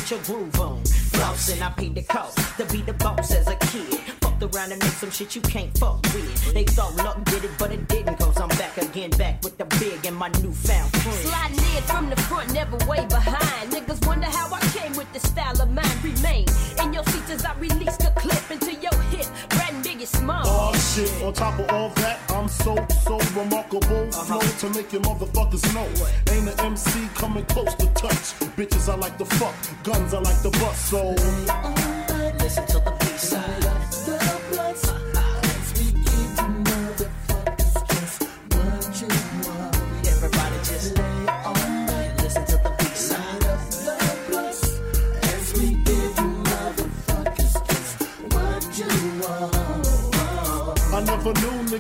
get your groove on. Flossing, I paid the cost to be the boss as a kid. Fucked around and made some shit you can't fuck with. They thought luck did it, but it didn't. Cause I'm back again, back with the big and my newfound friends. Sliding in from the front, never way behind. Niggas wonder how I came with the style of mine. Remain in your seats as I release the clip into your hip. Brand big and small. Oh shit, on top of all that, I'm so, so remarkable. Flow to make your motherfuckers know. Ain't an MC coming close to touch. Bitches I like to fuck, guns I like to bust. So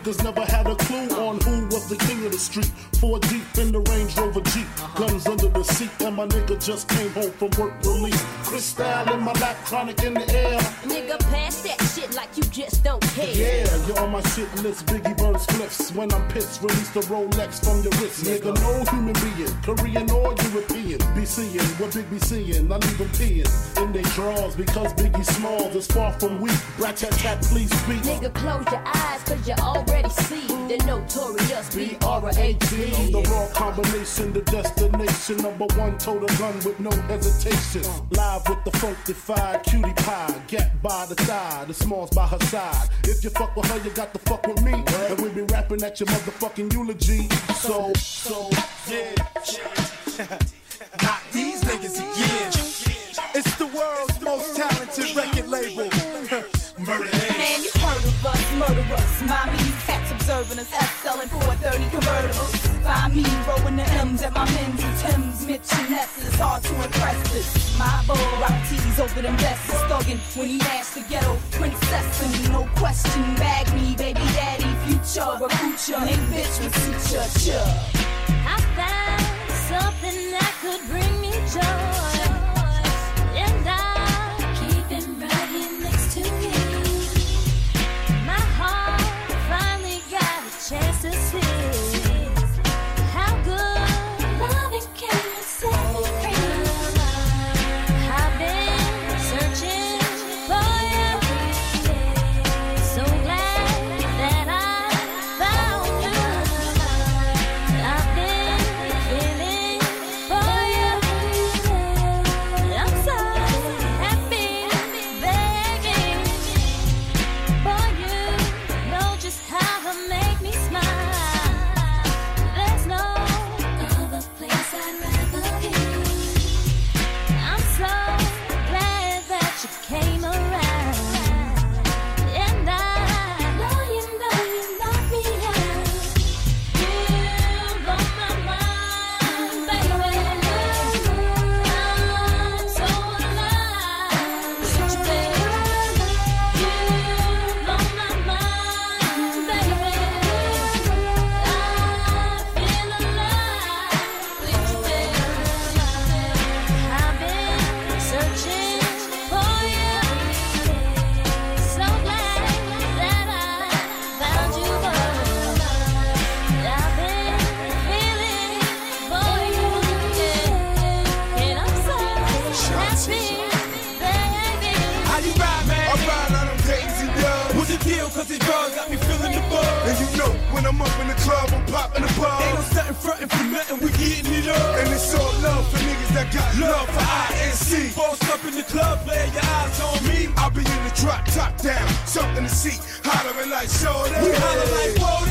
niggas never had a clue on who was the king of the street. Four deep in the Range Rover Jeep, guns under the seat, and my nigga just came home from work release. Crystal in my lap, chronic in the air. Nigga, pass that shit like you just don't. Yeah, you're on my shit list. Biggie burns flips. When I'm pissed, release the Rolex from your wrist. Nigga, no human being, Korean or European. Be seeing what Big be seeing. I leave them peeing in they drawers because Biggie small is far from weak. Brat tat tat, please speak. Nigga, close your eyes, cause you already see the notorious B-R-A-T. I'm the raw combination, the destination. Number one, total gun with no hesitation. Uh. Live with the funkified cutie pie. Get by the side, the smalls by her side. If you fuck with her, you got to fuck with me. And we be rapping at your motherfucking eulogy. So, so, yeah. Not these niggas again. It's the world's most talented record label. [laughs] Murder Man, you heard of us, murder us. Mommy, you cats observing us, us selling 430 convertibles. Find me rolling the M's at my men's and Tim's, Mitch and Ness's. Hard to impress this. My bull rock tees over them vests. Thuggin' when he mashed the ghetto princess. And no question, bag me, baby daddy, future, recruit ya. Ain't bitch with suture, chub. I found something that could bring me joy. For nothing, we getting it up. And it's all love for niggas that got love for INC. Boss up in the club, lay your eyes on me. I'll be in the drop, top down, something to see, hollering like shorty. We holler like, whoa.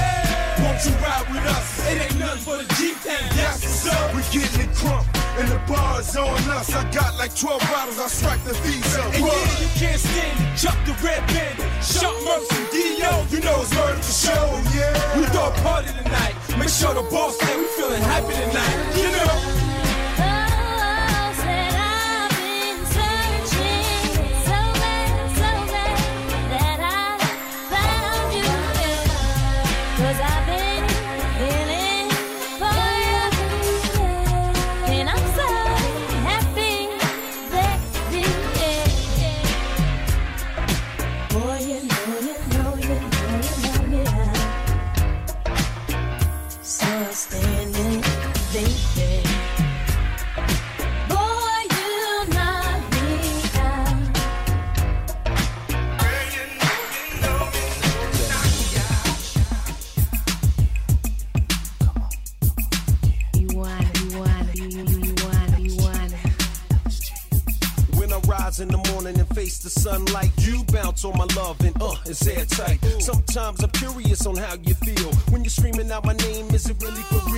Won't you ride with us? It ain't nothing but a Jeep and that's what's up. We getting it crump, and the bar's on us. I got like 12 bottles, I strike the visa. And yeah, you can't stand it. Chuck the red bandit. Sharp Mercy, D.O. You know it's murder for show. Yeah. We throw a party tonight. Make sure the boss say we feeling happy tonight. You know. It's airtight. Sometimes I'm curious on how you feel when you're screaming out my name. Is it really for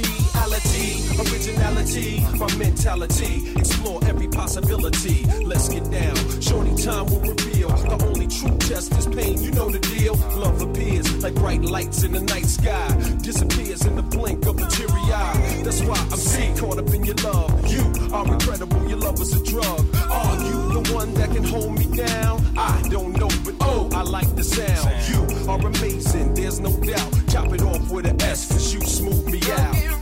reality? Originality, my mentality. Explore every possibility. Let's get down. Shorty time will reveal the only true test is pain. You know the deal. Love appears like bright lights in the night sky, disappears in the blink of a teary eye. That's why I'm see caught up in your love. You are incredible. Your love is a drug. Are you the one that can hold me down? I don't know, but oh, I like the sound. You are amazing. There's no doubt. Chop it off with an S, cause you smooth me out.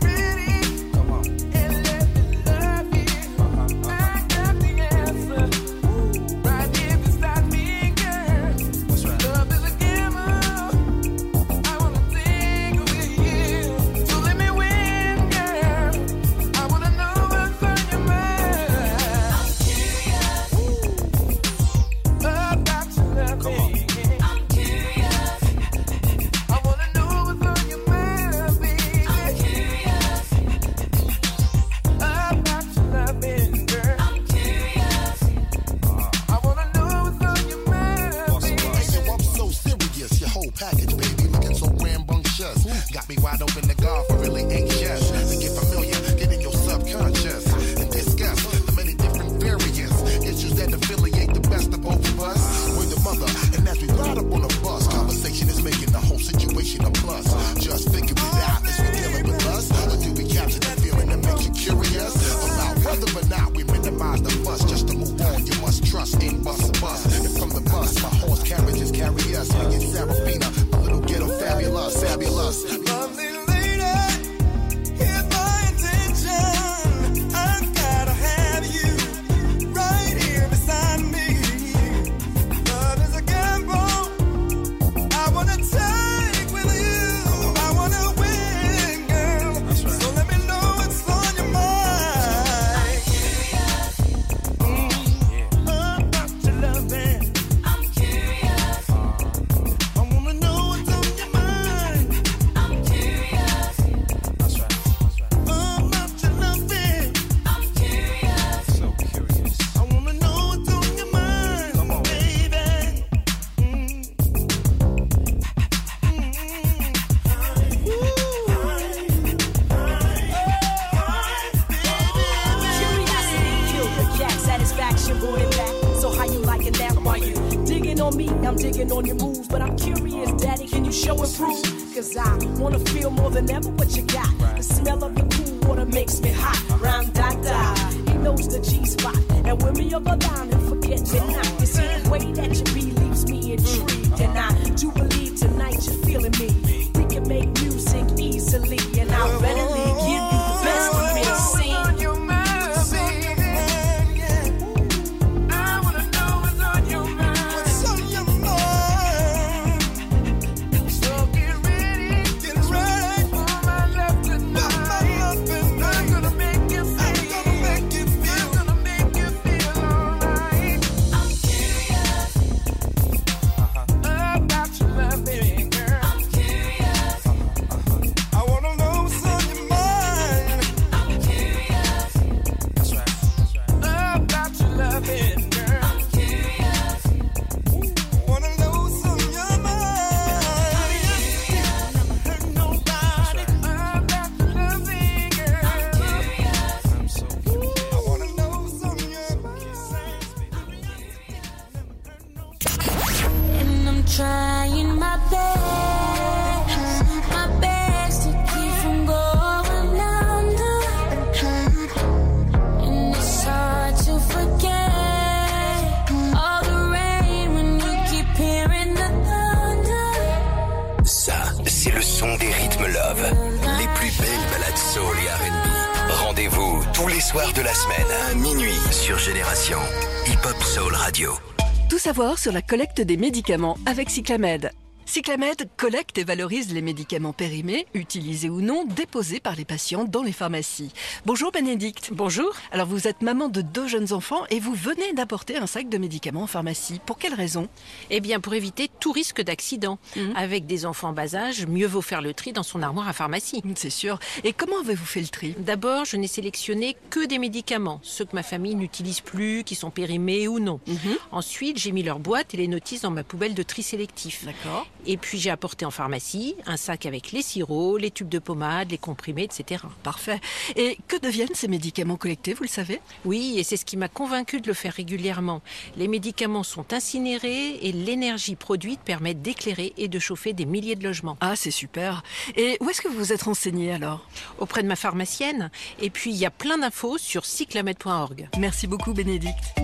Sur la collecte des médicaments avec Cyclamed. Cyclamed collecte et valorise les médicaments périmés, utilisés ou non, déposés par les patients dans les pharmacies. Bonjour Bénédicte. Bonjour. Alors vous êtes maman de deux jeunes enfants et vous venez d'apporter un sac de médicaments en pharmacie. Pour quelle raison? Eh bien, pour éviter tout risque d'accident. Mhm. Avec des enfants en bas âge, mieux vaut faire le tri dans son armoire à pharmacie. C'est sûr. Et comment avez-vous fait le tri? D'abord, je n'ai sélectionné que des médicaments, ceux que ma famille n'utilise plus, qui sont périmés ou non. Mhm. Ensuite, j'ai mis leurs boîtes et les notices dans ma poubelle de tri sélectif. D'accord. Et puis, j'ai apporté en pharmacie un sac avec les sirops, les tubes de pommade, les comprimés, etc. Parfait. Et que deviennent ces médicaments collectés, vous le savez? Oui, et c'est ce qui m'a convaincu de le faire régulièrement. Les médicaments sont incinérés et l'énergie produite permet d'éclairer et de chauffer des milliers de logements. Ah, c'est super. Et où est-ce que vous vous êtes renseigné alors? Auprès de ma pharmacienne. Et puis, il y a plein d'infos sur cyclamed.org. Merci beaucoup Bénédicte.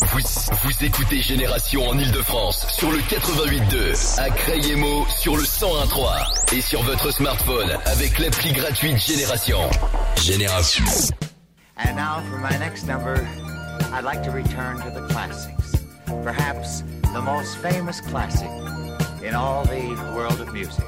Vous, écoutez Génération en Ile-de-France sur le 88.2, à Crayemo sur le 101.3 et sur votre smartphone avec l'appli gratuite Génération. Génération. And now for my next number, I'd like to return to the classics. Perhaps the most famous classic in all the world of music.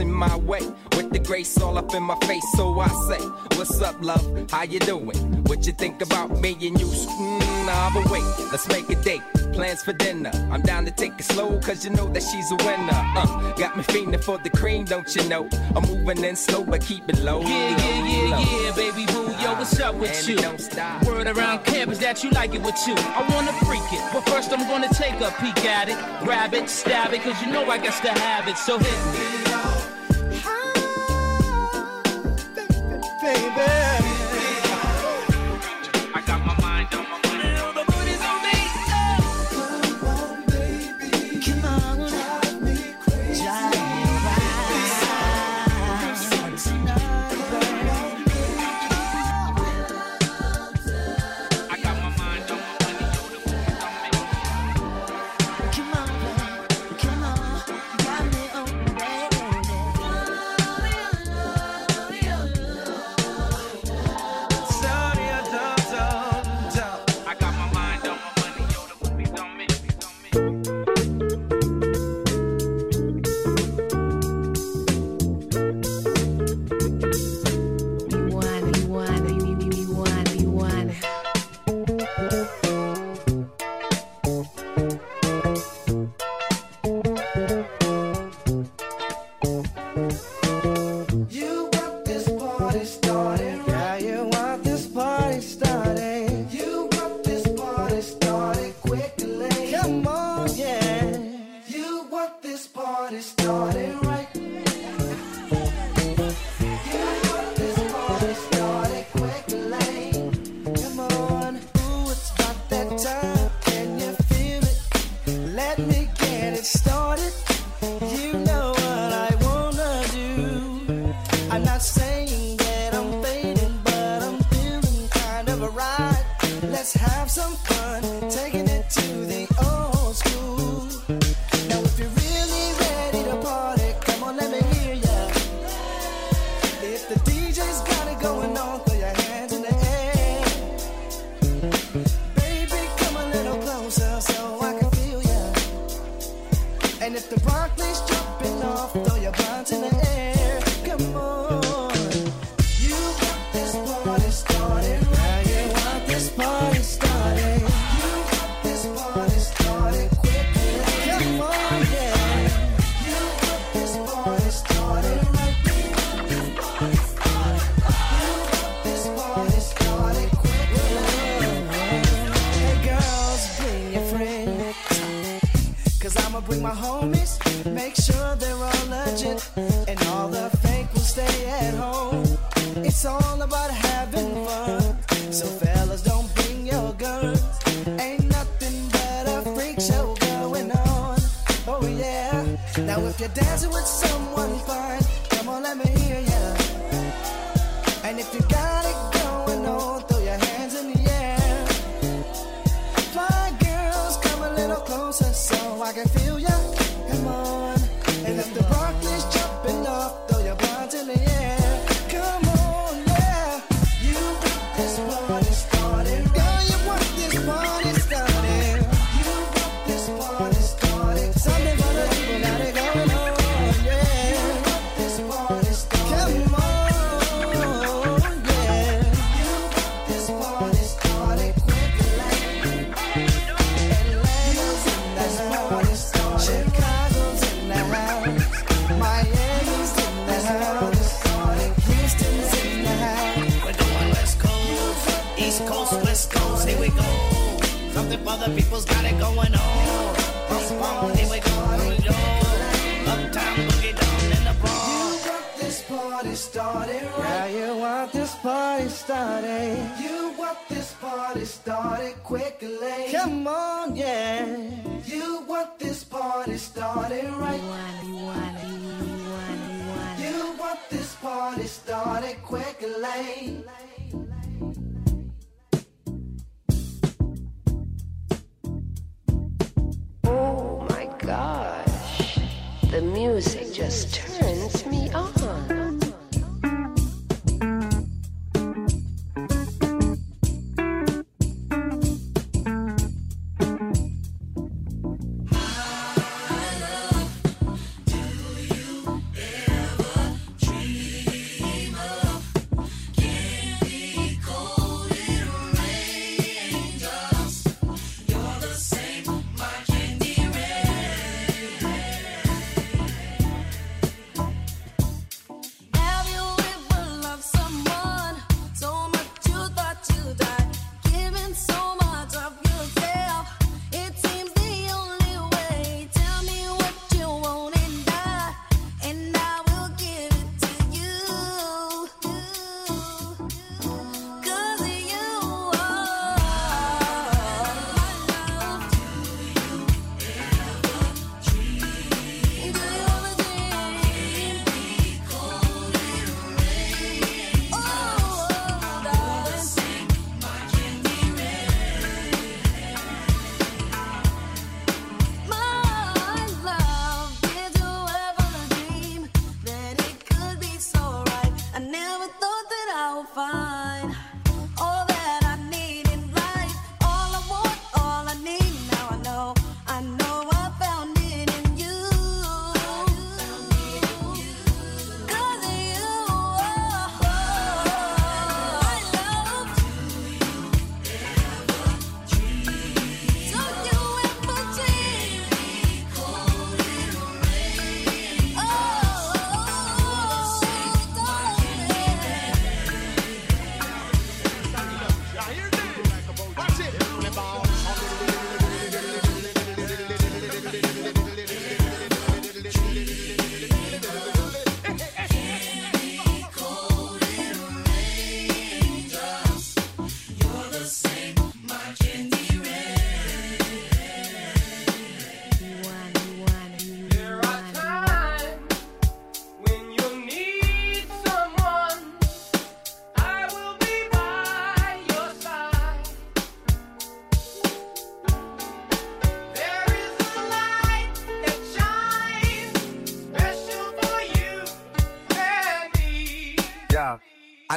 in my way with the grace all up in my face. So I say, What's up, love? How you doing? What you think about me and you? Mm, nah, but wait, let's make a date. Plans for dinner. I'm down to take it slow, cause you know that she's a winner. Uh, got me feeling for the cream, don't you know? I'm moving in slow, but keep it low. Yeah, yeah, yeah, low. yeah, baby boo. Yo, what's up with and you? Don't stop. Word around campus that you like it with you. I wanna freak it, but first I'm gonna take a peek at it. Grab it, stab it, cause you know I got to have it. So hit me.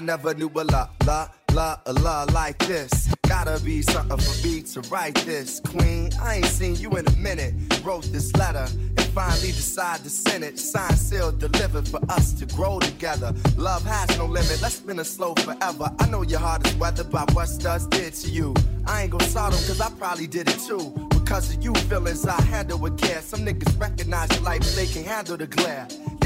Never knew a la la la a la like this. Gotta be something for me to write this, Queen. I ain't seen you in a minute. Wrote this letter and finally decided to send it. Signed, sealed, delivered for us to grow together. Love has no limit. Let's spin a slow forever. I know your heart is weathered by what studs did to you. I ain't gonna salt 'em 'cause I probably did it too. Because of you feelings I handle with care. Some niggas recognize your life, but they can handle the glare.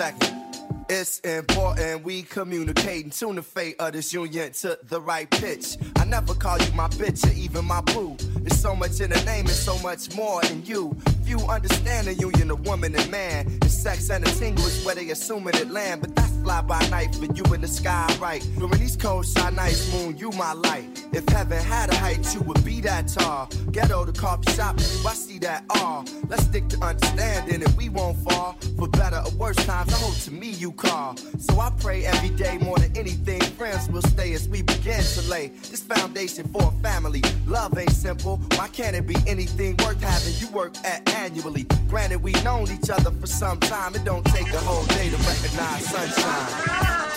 Second. It's important we communicate and tune the fate of this union to the right pitch. I never call you my bitch or even my boo. There's so much in the name and so much more in you. Few understand the union of woman and man. And sex and a tingle is where they assuming it land. But that's fly by night for you in the sky, right? During these cold shy nights, moon, you my light. If heaven had a height, you would be that tall. Ghetto to coffee shop, I see that all. Let's stick to understanding and we won't fall. For better or worse times, I hope to me you call. So I pray every day more than anything, friends will stay as we begin to lay this foundation for a family. Love ain't simple. Why can't it be anything worth having you work at annually? Granted, we've known each other for some time. It don't take a whole day to recognize sunshine.